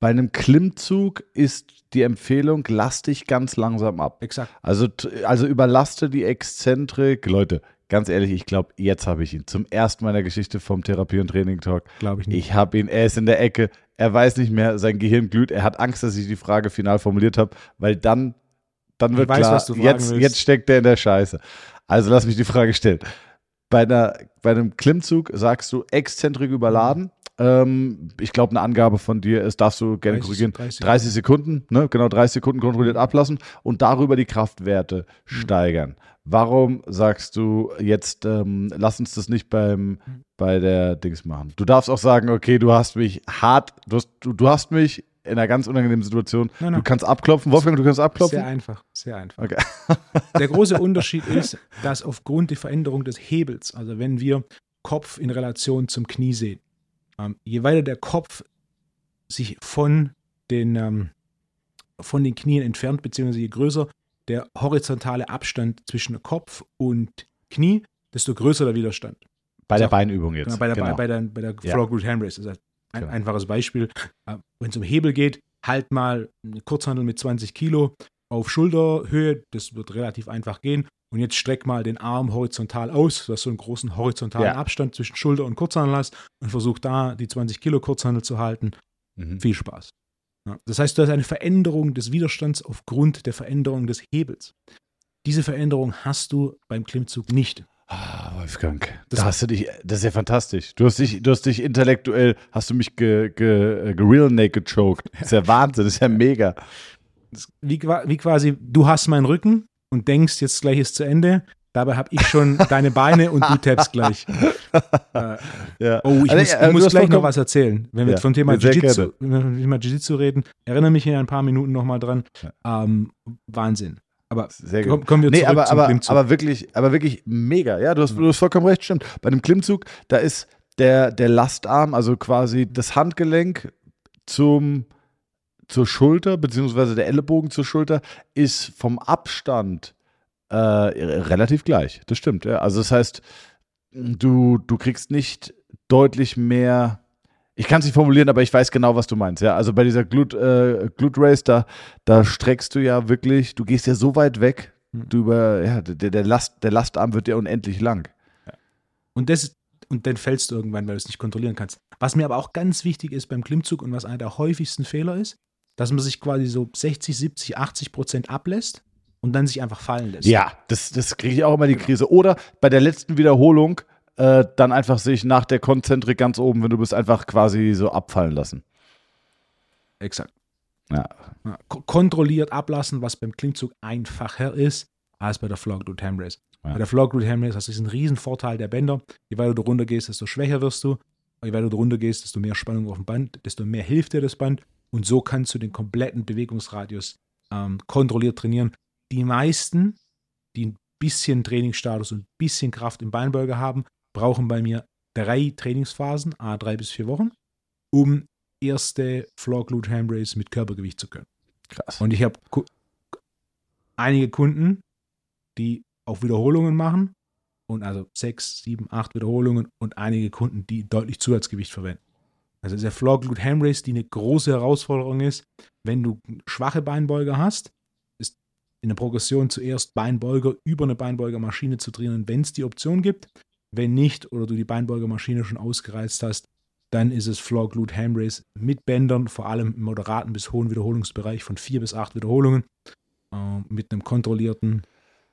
bei einem Klimmzug ist die Empfehlung, lass dich ganz langsam ab. Exakt. Also, also überlaste die Exzentrik. Leute, ganz ehrlich, ich glaube, jetzt habe ich ihn. Zum ersten Mal in der Geschichte vom Therapie- und Training-Talk. Glaube ich nicht. Ich habe ihn, er ist in der Ecke, er weiß nicht mehr, sein Gehirn glüht, er hat Angst, dass ich die Frage final formuliert habe, weil dann, dann wird weiß, klar, jetzt, jetzt steckt er in der Scheiße. Also lass mich die Frage stellen bei, einer, bei einem Klimmzug sagst du exzentrik überladen. Ähm, ich glaube, eine Angabe von dir ist, darfst du gerne 30, korrigieren, 30, 30 Sekunden, ne? genau 30 Sekunden kontrolliert ablassen und darüber die Kraftwerte mhm. steigern. Warum sagst du jetzt, ähm, lass uns das nicht beim, mhm. bei der Dings machen? Du darfst auch sagen, okay, du hast mich hart, du hast, du, du hast mich in einer ganz unangenehmen Situation. Nein, nein. Du kannst abklopfen. Wolfgang, du kannst abklopfen? Sehr einfach, sehr einfach. Okay. Der große Unterschied ist, dass aufgrund der Veränderung des Hebels, also wenn wir Kopf in Relation zum Knie sehen, ähm, je weiter der Kopf sich von den, ähm, von den Knien entfernt, beziehungsweise je größer der horizontale Abstand zwischen Kopf und Knie, desto größer der Widerstand. Bei der Beinübung jetzt. Genau, bei der, genau. bei, bei der, bei der. Floor Glute Hand Race. Das heißt, ein genau. einfaches Beispiel. Äh, Wenn es um Hebel geht, halt mal eine Kurzhandel mit 20 Kilo auf Schulterhöhe. Das wird relativ einfach gehen. Und jetzt streck mal den Arm horizontal aus, dass du einen großen horizontalen ja. Abstand zwischen Schulter und Kurzhandel hast und versuch da die 20 Kilo Kurzhandel zu halten. Mhm. Viel Spaß. Ja. Das heißt, du hast eine Veränderung des Widerstands aufgrund der Veränderung des Hebels. Diese Veränderung hast du beim Klimmzug nicht. Ah, Wolfgang, das da hast du dich, das ist ja fantastisch. Du hast dich, du hast dich intellektuell, hast du mich ge, ge, ge real naked choked. Das ist ja Wahnsinn, das ist ja mega. Wie, wie quasi, du hast meinen Rücken und denkst, jetzt gleich ist zu Ende. Dabei habe ich schon deine Beine und du tappst gleich. äh, ja. Oh, ich also, muss, ich muss gleich noch was erzählen. Wenn wir ja, vom Thema Jiu-Jitsu Jiu reden, erinnere mich in ein paar Minuten nochmal dran. Ja. Ähm, Wahnsinn. Aber Sehr gut. kommen wir nee, zurück aber, zum aber, Klimmzug. Aber wirklich, aber wirklich mega. Ja, du hast, du hast vollkommen recht, stimmt. Bei einem Klimmzug, da ist der, der Lastarm, also quasi das Handgelenk zum, zur Schulter, beziehungsweise der Ellenbogen zur Schulter, ist vom Abstand äh, relativ gleich. Das stimmt, ja. Also das heißt, du, du kriegst nicht deutlich mehr ich kann es nicht formulieren, aber ich weiß genau, was du meinst. Ja, also bei dieser Glut, äh, Glute Race, da, da streckst du ja wirklich, du gehst ja so weit weg, hm. du über, ja, der, der, Last, der Lastarm wird ja unendlich lang. Ja. Und das und dann fällst du irgendwann, weil du es nicht kontrollieren kannst. Was mir aber auch ganz wichtig ist beim Klimmzug und was einer der häufigsten Fehler ist, dass man sich quasi so 60, 70, 80 Prozent ablässt und dann sich einfach fallen lässt. Ja, das, das kriege ich auch immer die Krise. Oder bei der letzten Wiederholung äh, dann einfach sich nach der Konzentrik ganz oben, wenn du bist, einfach quasi so abfallen lassen. Exakt. Ja. ja. Kontrolliert ablassen, was beim Klimmzug einfacher ist als bei der Flock Root Ham Race. Ja. Bei der Flock Root Ham Race hast du diesen riesen Vorteil der Bänder. Je weiter du runter gehst, desto schwächer wirst du. Je weiter du runter gehst, desto mehr Spannung auf dem Band, desto mehr hilft dir das Band. Und so kannst du den kompletten Bewegungsradius ähm, kontrolliert trainieren. Die meisten, die ein bisschen Trainingsstatus und ein bisschen Kraft im Beinbeuger haben, brauchen bei mir drei Trainingsphasen, a drei bis vier Wochen, um erste Floor Glute Ham Race mit Körpergewicht zu können. Krass. Und ich habe einige Kunden, die auch Wiederholungen machen und also sechs, sieben, acht Wiederholungen und einige Kunden, die deutlich Zusatzgewicht verwenden. Also der Floor Glute Ham Race, die eine große Herausforderung ist, wenn du schwache Beinbeuger hast, ist in der Progression zuerst Beinbeuger über eine Beinbeugermaschine zu trainieren, wenn es die Option gibt. Wenn nicht oder du die Beinbeugermaschine schon ausgereizt hast, Dann ist es Floor Glute Ham Raise mit Bändern, vor allem im moderaten bis hohen Wiederholungsbereich von vier bis acht Wiederholungen, äh, mit einem kontrollierten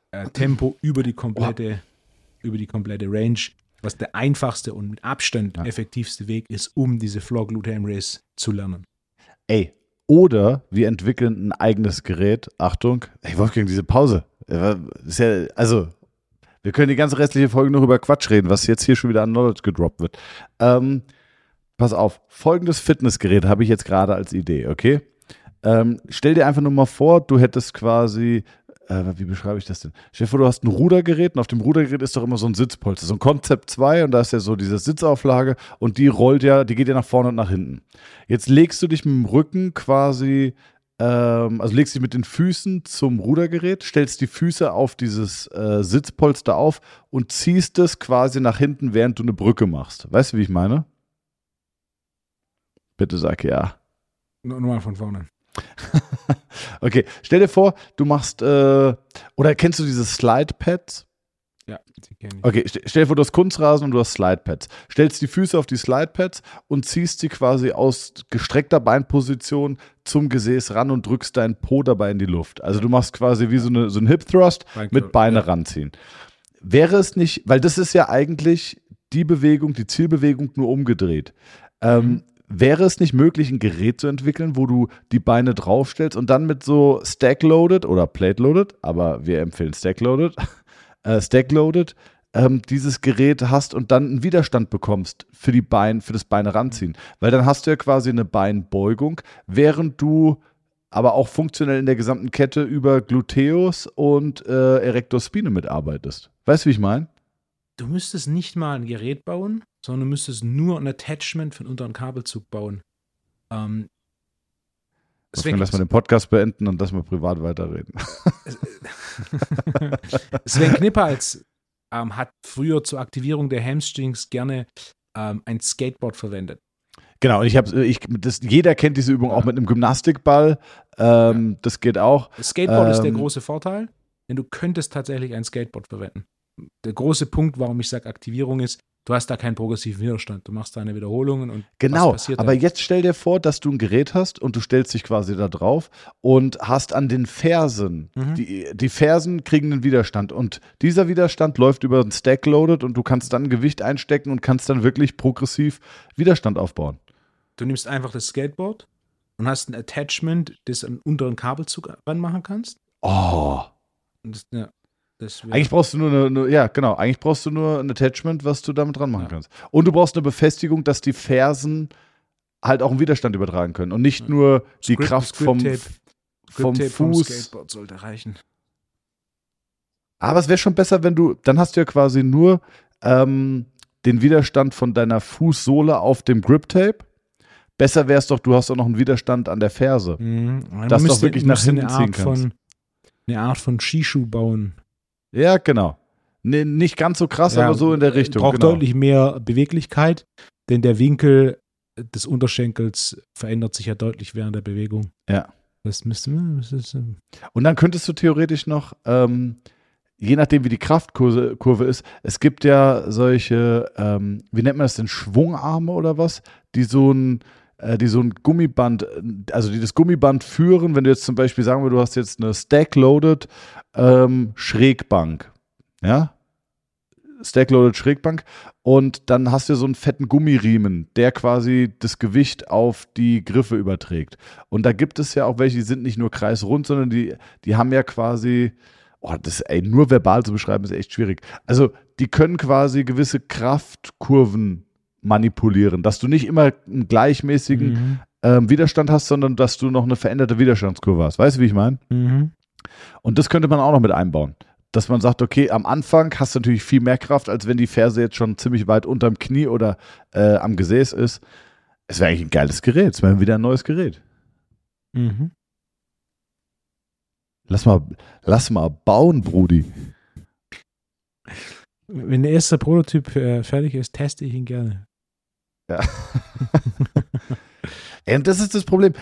äh, Tempo über die komplette, oh. über die komplette Range, was der einfachste und mit Abstand ja. effektivste Weg ist, um diese Floor Glute Ham Raise zu lernen. Ey, oder wir entwickeln ein eigenes Gerät. Achtung, ey Wolfgang, diese Pause. Ist ja, also, wir können die ganze restliche Folge noch über Quatsch reden, was jetzt hier schon wieder an Knowledge gedroppt wird. Ähm, pass auf, folgendes Fitnessgerät habe ich jetzt gerade als Idee, okay? Ähm, stell dir einfach nur mal vor, du hättest quasi, äh, wie beschreibe ich das denn? Stell dir vor, du hast ein Rudergerät und auf dem Rudergerät ist doch immer so ein Sitzpolster, so ein Konzept 2 und da ist ja so diese Sitzauflage und die rollt ja, die geht ja nach vorne und nach hinten. Jetzt legst du dich mit dem Rücken quasi ähm, also legst dich mit den Füßen zum Rudergerät, stellst die Füße auf dieses äh, Sitzpolster auf und ziehst es quasi nach hinten, während du eine Brücke machst. Weißt du, wie ich meine? Bitte sag ja. Nur, mal von vorne. okay, stell dir vor, du machst, äh, oder kennst du diese Slide-Pads? Ja, die kenne ich. Okay, stell dir vor, du hast Kunstrasen und du hast Slide-Pads. Stellst die Füße auf die Slide-Pads und ziehst sie quasi aus gestreckter Beinposition zum Gesäß ran und drückst deinen Po dabei in die Luft. Also du machst quasi wie so, eine, so ein Hip-Thrust mit Beine ja. ranziehen. Wäre es nicht, weil das ist ja eigentlich die Bewegung, die Zielbewegung nur umgedreht. Ähm, mhm. Wäre es nicht möglich, ein Gerät zu entwickeln, wo du die Beine draufstellst und dann mit so Stack-Loaded oder Plate-Loaded, aber wir empfehlen Stack-Loaded, äh, Stack-Loaded, ähm, dieses Gerät hast und dann einen Widerstand bekommst für die Beine, für das Beine ranziehen. Weil dann hast du ja quasi eine Beinbeugung, während du aber auch funktionell in der gesamten Kette über Gluteus und äh, Erector Spine mitarbeitest. Weißt du, wie ich meine? du müsstest nicht mal ein Gerät bauen, sondern du müsstest nur ein Attachment für einen unteren Kabelzug bauen. Ähm, Sven, lass mal den Podcast beenden und lass mal privat weiterreden. Sven Knipperls ähm, hat früher zur Aktivierung der Hamstrings gerne ähm, ein Skateboard verwendet. Genau, und ich habe, ich, das, jeder kennt diese Übung ja. auch mit einem Gymnastikball. Ähm, ja. Das geht auch. Das Skateboard ist der ähm, große Vorteil, denn du könntest tatsächlich ein Skateboard verwenden der große Punkt, warum ich sage Aktivierung ist, du hast da keinen progressiven Widerstand. Du machst deine Wiederholungen und genau. aber jetzt stell dir vor, dass du ein Gerät hast und du stellst dich quasi da drauf und hast an den Fersen, mhm. die, die Fersen kriegen einen Widerstand und dieser Widerstand läuft über ein Stack Loaded und du kannst dann Gewicht einstecken und kannst dann wirklich progressiv Widerstand aufbauen. Du nimmst einfach das Skateboard und hast ein Attachment, das einen unteren Kabelzug ranmachen kannst. Oh. Das, ja. Eigentlich brauchst du nur eine, eine, ja, genau, eigentlich brauchst du nur ein Attachment, was du damit dran machen ja. kannst. Und du brauchst eine Befestigung, dass die Fersen halt auch einen Widerstand übertragen können und nicht ja. nur die Script, Kraft vom, vom Fuß. Vom Skateboard sollte reichen. Aber es wäre schon besser, wenn du, dann hast du ja quasi nur ähm, den Widerstand von deiner Fußsohle auf dem Grip Tape. Besser wäre es doch, du hast auch noch einen Widerstand an der Ferse. Mhm. Dass du auch wirklich nach hinten ziehen kannst. Von, eine Art von Skischuh bauen. Ja, genau. Nee, nicht ganz so krass, ja, aber so in der Richtung. Braucht genau. deutlich mehr Beweglichkeit, denn der Winkel des Unterschenkels verändert sich ja deutlich während der Bewegung. Ja. Das müsste man. Ähm Und dann könntest du theoretisch noch, ähm, je nachdem wie die Kraftkurve Kurve ist, es gibt ja solche, ähm, wie nennt man das denn, Schwungarme oder was, die so ein, äh, die so ein Gummiband, also die das Gummiband führen, wenn du jetzt zum Beispiel sagen wir, du hast jetzt eine Stack-Loaded ähm, Schrägbank, ja, Stack-Loaded Schrägbank und dann hast du so einen fetten Gummiriemen, der quasi das Gewicht auf die Griffe überträgt. Und da gibt es ja auch welche, die sind nicht nur kreisrund, sondern die, die haben ja quasi, oh, das ey, nur verbal zu beschreiben ist echt schwierig. Also die können quasi gewisse Kraftkurven manipulieren, dass du nicht immer einen gleichmäßigen mhm. ähm, Widerstand hast, sondern dass du noch eine veränderte Widerstandskurve hast. Weißt du, wie ich meine? Mhm. Und das könnte man auch noch mit einbauen. Dass man sagt, okay, am Anfang hast du natürlich viel mehr Kraft, als wenn die Ferse jetzt schon ziemlich weit unterm Knie oder äh, am Gesäß ist. Es wäre eigentlich ein geiles Gerät. Es wäre wieder ein neues Gerät. Mhm. Lass mal, lass mal bauen, Brudi. Wenn der erste Prototyp äh, fertig ist, teste ich ihn gerne. Ja. Und das ist das Problem.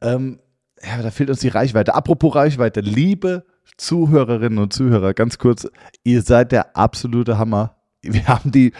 Ähm, ja, da fehlt uns die Reichweite. Apropos Reichweite, liebe Zuhörerinnen und Zuhörer, ganz kurz, ihr seid der absolute Hammer. Wir haben die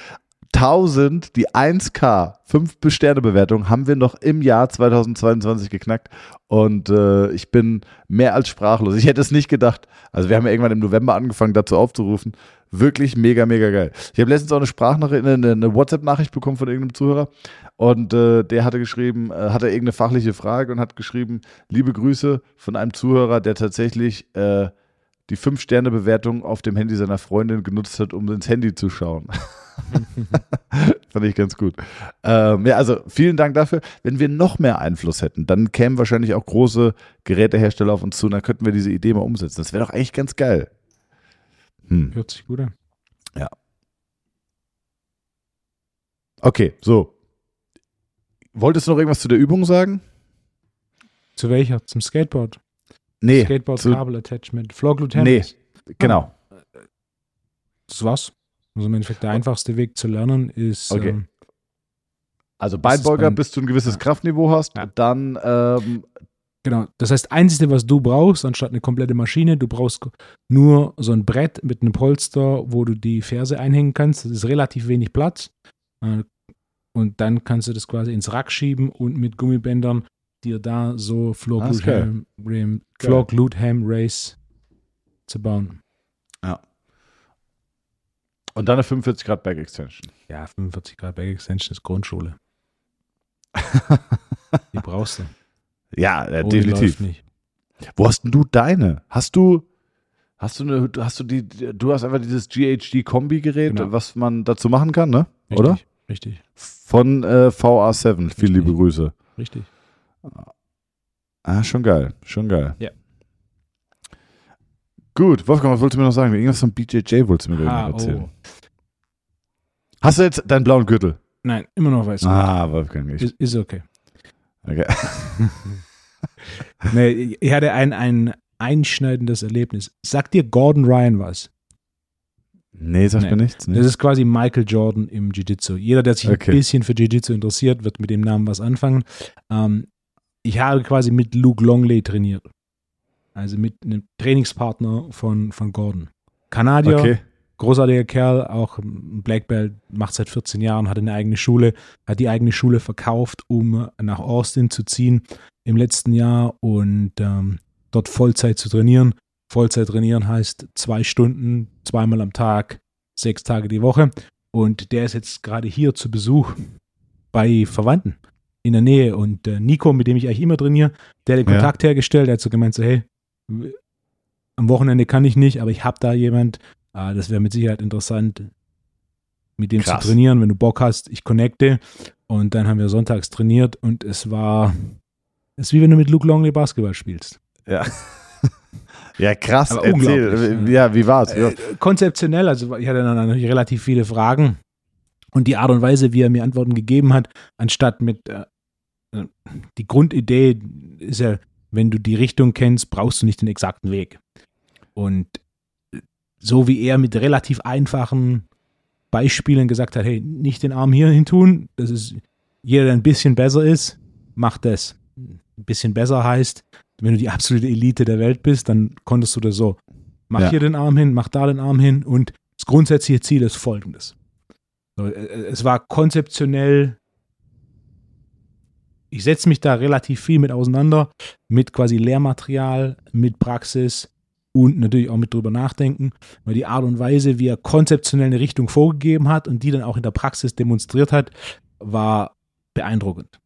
1000, die 1K, 5 Sterne-Bewertung haben wir noch im Jahr 2022 geknackt und äh, ich bin mehr als sprachlos. Ich hätte es nicht gedacht. Also wir haben ja irgendwann im November angefangen dazu aufzurufen. Wirklich mega, mega geil. Ich habe letztens auch eine Sprachnachricht, eine, eine WhatsApp-Nachricht bekommen von irgendeinem Zuhörer und äh, der hatte geschrieben, äh, hatte irgendeine fachliche Frage und hat geschrieben, liebe Grüße von einem Zuhörer, der tatsächlich äh, die 5-Sterne-Bewertung auf dem Handy seiner Freundin genutzt hat, um ins Handy zu schauen. Fand ich ganz gut. Ähm, ja, also vielen Dank dafür. Wenn wir noch mehr Einfluss hätten, dann kämen wahrscheinlich auch große Gerätehersteller auf uns zu und dann könnten wir diese Idee mal umsetzen. Das wäre doch eigentlich ganz geil. Hm. Hört sich gut an. Ja. Okay, so. Wolltest du noch irgendwas zu der Übung sagen? Zu welcher? Zum Skateboard? Nee. Skateboard zu, Kabel Attachment. Floor Glute Nee, genau. Ah, das war's. Also im Endeffekt der einfachste Weg zu lernen ist. Okay. Ähm, Also Beinbeuger, bis du ein gewisses Ja. Kraftniveau hast, Ja. dann ähm, genau. Das heißt, einzige, was du brauchst, anstatt eine komplette Maschine, du brauchst nur so ein Brett mit einem Polster, wo du die Ferse einhängen kannst. Das ist relativ wenig Platz. Äh, Und dann kannst du das quasi ins Rack schieben und mit Gummibändern dir da so Floor Ah, ist Glute geil. Ham, Ram- Floor Glute Ham Race zu bauen. und dann eine 45 Grad Back Extension. Ja, 45 Grad Back Extension ist Grundschule. Die brauchst du. Ja, äh, Ohne definitiv. nicht. Wo hast denn du deine? Hast du hast du eine hast du die du hast einfach dieses GHD Kombi Gerät, Genau. was man dazu machen kann, ne? Richtig, Oder? Richtig, Von äh, VA7. Viele Richtig. liebe Grüße. richtig. Ah, schon geil, schon geil. Ja. Gut, Wolfgang, was wolltest du mir noch sagen? Irgendwas von BJJ wolltest du mir Ah, erzählen. oh. Hast du jetzt deinen blauen Gürtel? Nein, immer noch weiß. Ah, Wolfgang, ich, Ist, ist okay. okay. Nee, ich hatte ein, ein einschneidendes Erlebnis. Sagt dir Gordon Ryan was? Nee, sagt Nee. mir nichts. Nee. Das ist quasi Michael Jordan im Jiu-Jitsu. Jeder, der sich Okay. ein bisschen für Jiu-Jitsu interessiert, wird mit dem Namen was anfangen. Ähm, ich habe quasi mit Luke Longley trainiert. Also mit einem Trainingspartner von, von Gordon. Kanadier, Okay. großartiger Kerl, auch ein Black Belt, macht seit 14 Jahren, hat eine eigene Schule, hat die eigene Schule verkauft, um nach Austin zu ziehen im letzten Jahr und ähm, dort Vollzeit zu trainieren. Vollzeit trainieren heißt zwei Stunden, zweimal am Tag, sechs Tage die Woche. Und der ist jetzt gerade hier zu Besuch bei Verwandten in der Nähe. Und äh, Nico, mit dem ich eigentlich immer trainiere, der hat den Ja. Kontakt hergestellt, der hat so gemeint, so, hey, am Wochenende kann ich nicht, aber ich habe da jemand, Ah, das wäre mit Sicherheit interessant, mit dem Krass. zu trainieren, wenn du Bock hast. Ich connecte und dann haben wir sonntags trainiert und es war, es ist wie wenn du mit Luke Longley Basketball spielst. Ja. ja, krass. Aber Erzähl. unglaublich, Ja, wie war's? Ja. Äh, konzeptionell, also ich hatte dann natürlich relativ viele Fragen und die Art und Weise, wie er mir Antworten gegeben hat, anstatt mit äh, die Grundidee ist ja, wenn du die Richtung kennst, brauchst du nicht den exakten Weg. Und so wie er mit relativ einfachen Beispielen gesagt hat, hey, nicht den Arm hier hin tun, das ist jeder, der ein bisschen besser ist, macht das. Ein bisschen besser heißt, wenn du die absolute Elite der Welt bist, dann konntest du das so. Mach Ja. hier den Arm hin, mach da den Arm hin und das grundsätzliche Ziel ist folgendes. Äh, es war konzeptionell, ich setze mich da relativ viel mit auseinander, mit quasi Lehrmaterial, mit Praxis und natürlich auch mit drüber nachdenken, weil die Art und Weise, wie er konzeptionell eine Richtung vorgegeben hat und die dann auch in der Praxis demonstriert hat, war beeindruckend.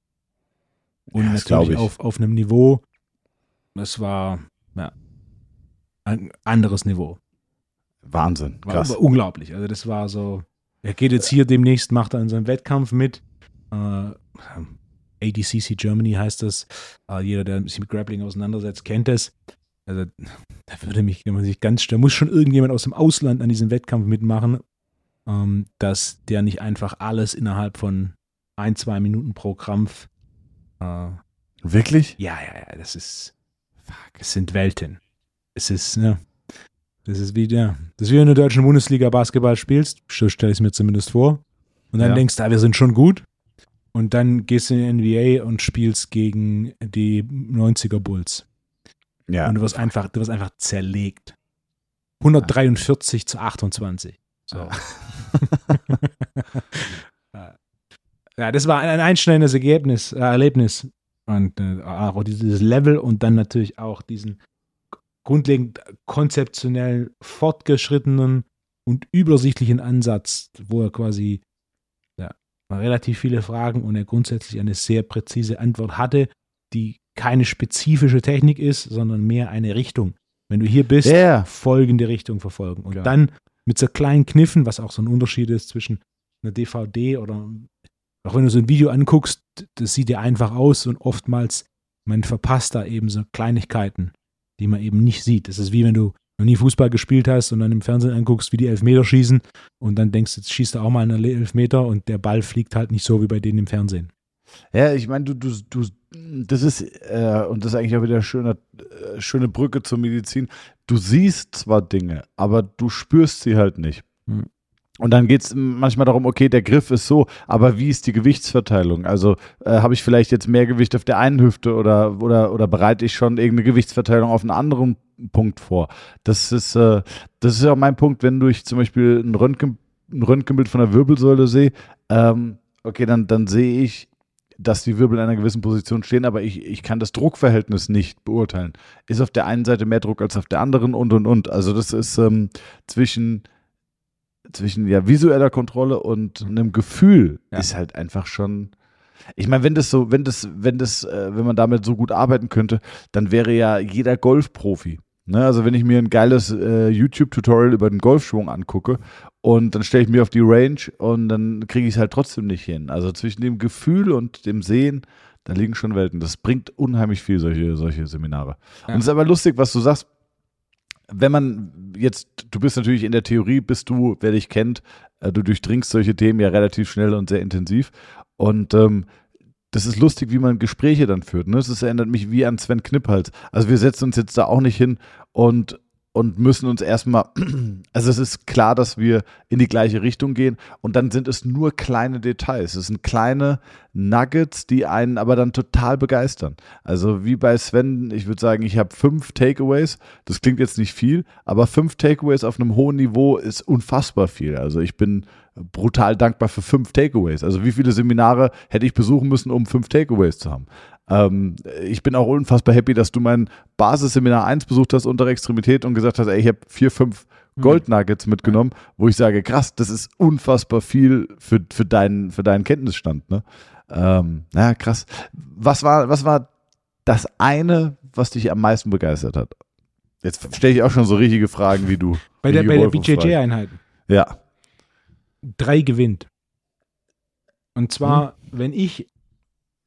Und Ja, natürlich ich. auf, auf einem Niveau, das war ja, ein anderes Niveau. Wahnsinn. War Krass. aber unglaublich. Also das war so, er geht jetzt hier demnächst, macht er in seinem Wettkampf mit. Äh, ADCC Germany heißt das. Äh, jeder, der sich mit Grappling auseinandersetzt, kennt es. Also da würde mich, wenn man sich ganz, da muss schon irgendjemand aus dem Ausland an diesem Wettkampf mitmachen, ähm, dass der nicht einfach alles innerhalb von ein, zwei Minuten pro Krampf. Äh, Wirklich? ja, ja, ja, das ist, fuck, es sind Welten. Es ist, ne, das ist wie, ja, das ist wie wenn du in der deutschen Bundesliga Basketball spielst, so stelle ich es mir zumindest vor. Und dann Ja. denkst du, ah, wir sind schon gut. Und dann gehst du in die NBA und spielst gegen die 90er Bulls. Ja. Und du wirst einfach, du wirst einfach zerlegt. 143 zu 28. So. ja, das war ein einschneidendes Ergebnis, äh, Erlebnis. Und äh, auch dieses Level und dann natürlich auch diesen grundlegend konzeptionell fortgeschrittenen und übersichtlichen Ansatz, wo er quasi relativ viele Fragen und er grundsätzlich eine sehr präzise Antwort hatte, die keine spezifische Technik ist, sondern mehr eine Richtung. Wenn du hier bist, Ja. folgende Richtung verfolgen. Und Klar. dann mit so kleinen Kniffen, was auch so ein Unterschied ist zwischen einer DVD oder auch wenn du so ein Video anguckst, das sieht ja einfach aus und oftmals, man verpasst da eben so Kleinigkeiten, die man eben nicht sieht. Das ist wie wenn du noch nie Fußball gespielt hast und dann im Fernsehen anguckst, wie die Elfmeter schießen und dann denkst, jetzt schießt du auch mal einen Elfmeter und der Ball fliegt halt nicht so wie bei denen im Fernsehen. Ja, ich meine, du, du, du, das ist, äh, und das ist eigentlich auch wieder eine schöne, äh, schöne Brücke zur Medizin. Du siehst zwar Dinge, aber du spürst sie halt nicht. Hm. Und dann geht es manchmal darum, okay, der Griff ist so, aber wie ist die Gewichtsverteilung? Also äh, habe ich vielleicht jetzt mehr Gewicht auf der einen Hüfte oder, oder, oder bereite ich schon irgendeine Gewichtsverteilung auf einen anderen Punkt vor? Das ist, äh, das ist ja auch mein Punkt, wenn du ich zum Beispiel ein, Röntgen, ein Röntgenbild von der Wirbelsäule sehe, ähm, okay, dann, dann sehe ich, dass die Wirbel in einer gewissen Position stehen, aber ich, ich kann das Druckverhältnis nicht beurteilen. Ist auf der einen Seite mehr Druck als auf der anderen und und und. Also das ist ähm, zwischen, zwischen ja, visueller Kontrolle und einem Gefühl Ja. ist halt einfach schon. Ich meine, wenn das so, wenn das, wenn das, äh, wenn man damit so gut arbeiten könnte, dann wäre ja jeder Golfprofi. Ne? Also wenn ich mir ein geiles äh, YouTube-Tutorial über den Golfschwung angucke und dann stelle ich mir auf die Range und dann kriege ich es halt trotzdem nicht hin. Also zwischen dem Gefühl und dem Sehen, da liegen schon Welten. Das bringt unheimlich viel, solche, solche Seminare. Ja. Und es ist aber lustig, was du sagst. Wenn man jetzt, du bist natürlich in der Theorie, bist du, wer dich kennt, äh, du durchdringst solche Themen ja relativ schnell und sehr intensiv. Und ähm, das ist lustig, wie man Gespräche dann führt. Ne? Das erinnert mich wie an Sven Knipphals. Also wir setzen uns jetzt da auch nicht hin und, und müssen uns erstmal, also es ist klar, dass wir in die gleiche Richtung gehen und dann sind es nur kleine Details. Es sind kleine Nuggets, die einen aber dann total begeistern. Also wie bei Sven, ich würde sagen, ich habe fünf Takeaways. Das klingt jetzt nicht viel, aber fünf Takeaways auf einem hohen Niveau ist unfassbar viel. Also ich bin brutal dankbar für fünf Takeaways. Also wie viele Seminare hätte ich besuchen müssen, um fünf Takeaways zu haben? Ähm, ich bin auch unfassbar happy, dass du mein Basisseminar 1 besucht hast unter Extremität und gesagt hast, ey, ich habe vier, fünf Goldnuggets mitgenommen, wo ich sage, krass, das ist unfassbar viel für, für, deinen, für deinen Kenntnisstand. Ne? Ähm, na, krass. Was war, was war das eine, was dich am meisten begeistert hat? Jetzt stelle ich auch schon so richtige Fragen wie du. Bei der, bei der. BJJ-Einheit. Ja. drei gewinnt. Und zwar, wenn ich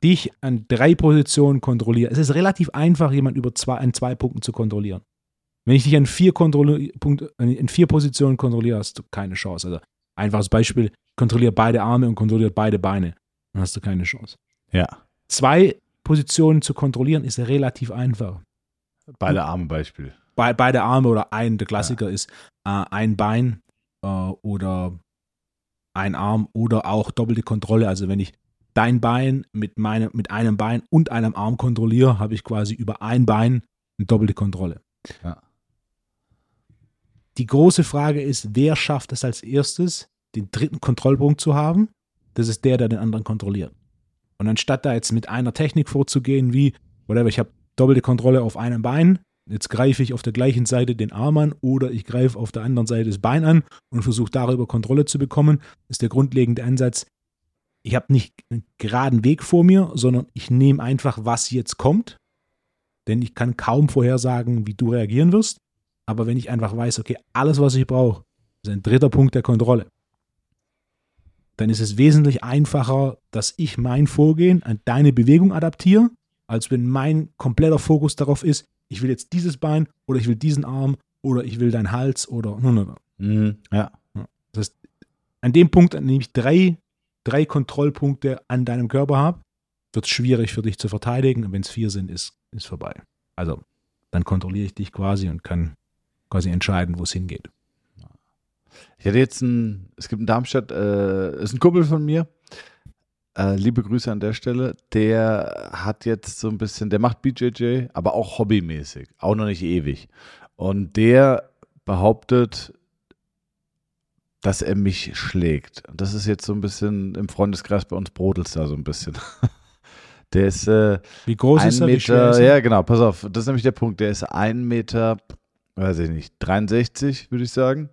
dich an drei Positionen kontrolliere, es ist relativ einfach, jemand über zwei, an zwei Punkten zu kontrollieren. Wenn ich dich an vier, Kontrolli Punkt, in vier Positionen kontrolliere, hast du keine Chance. Also einfaches Beispiel, kontrolliere beide Arme und kontrolliere beide Beine. Dann hast du keine Chance. Ja. Zwei Positionen zu kontrollieren ist relativ einfach. Beide Arme Beispiel. Be beide Arme oder ein, der Klassiker ist äh, ein Bein äh, oder ein Arm oder auch doppelte Kontrolle. Also wenn ich dein Bein mit, meinem, mit einem Bein und einem Arm kontrolliere, habe ich quasi über ein Bein eine doppelte Kontrolle. Ja. Die große Frage ist, wer schafft es als erstes, den dritten Kontrollpunkt zu haben? Das ist der, der den anderen kontrolliert. Und anstatt da jetzt mit einer Technik vorzugehen, wie, whatever, ich habe doppelte Kontrolle auf einem Bein, jetzt greife ich auf der gleichen Seite den Arm an oder ich greife auf der anderen Seite das Bein an und versuche darüber Kontrolle zu bekommen, ist der grundlegende Ansatz, ich habe nicht einen geraden Weg vor mir, sondern ich nehme einfach, was jetzt kommt, denn ich kann kaum vorhersagen, wie du reagieren wirst. Aber wenn ich einfach weiß, okay, alles, was ich brauche, ist ein dritter Punkt der Kontrolle, dann ist es wesentlich einfacher, dass ich mein Vorgehen an deine Bewegung adaptiere, als wenn mein kompletter Fokus darauf ist, ich will jetzt dieses Bein oder ich will diesen Arm oder ich will deinen Hals oder. Mhm. Ja. Das heißt, an dem Punkt, an dem ich drei, drei Kontrollpunkte an deinem Körper habe, wird es schwierig für dich zu verteidigen. Und wenn es vier sind, ist, ist vorbei. Also, dann kontrolliere ich dich quasi und kann quasi entscheiden, wo es hingeht. Ich hatte jetzt ein, es gibt in Darmstadt, äh, ist ein Kumpel von mir, äh, liebe Grüße an der Stelle, der hat jetzt so ein bisschen, der macht BJJ, aber auch hobbymäßig, auch noch nicht ewig. Und der behauptet, dass er mich schlägt. Das ist jetzt so ein bisschen im Freundeskreis bei uns brodelt da so ein bisschen. Der ist äh, Wie groß ist er? Meter, ist er? ja genau, pass auf, das ist nämlich der Punkt. Der ist ein Meter, weiß ich nicht, 63 würde ich sagen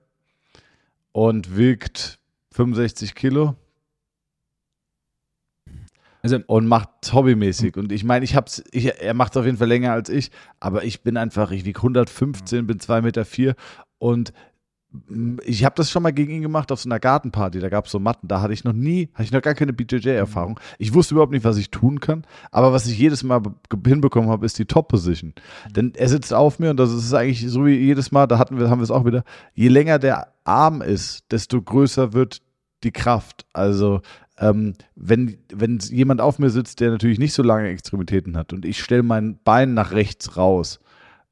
und wiegt 65 Kilo. Also- und macht hobbymäßig. Und ich meine, ich hab's, ich, er macht es auf jeden Fall länger als ich, aber ich bin einfach, ich wiege 115, bin 2,4 Meter vier und ich habe das schon mal gegen ihn gemacht auf so einer Gartenparty. Da gab es so Matten. Da hatte ich noch nie, hatte ich noch gar keine BJJ-Erfahrung. Ich wusste überhaupt nicht, was ich tun kann. Aber was ich jedes Mal be- hinbekommen habe, ist die Top-Position. Denn er sitzt auf mir und das ist eigentlich so wie jedes Mal, da hatten wir, haben wir es auch wieder. Je länger der Arm ist, desto größer wird die Kraft. Also ähm, wenn, wenn jemand auf mir sitzt, der natürlich nicht so lange Extremitäten hat und ich stelle mein Bein nach rechts raus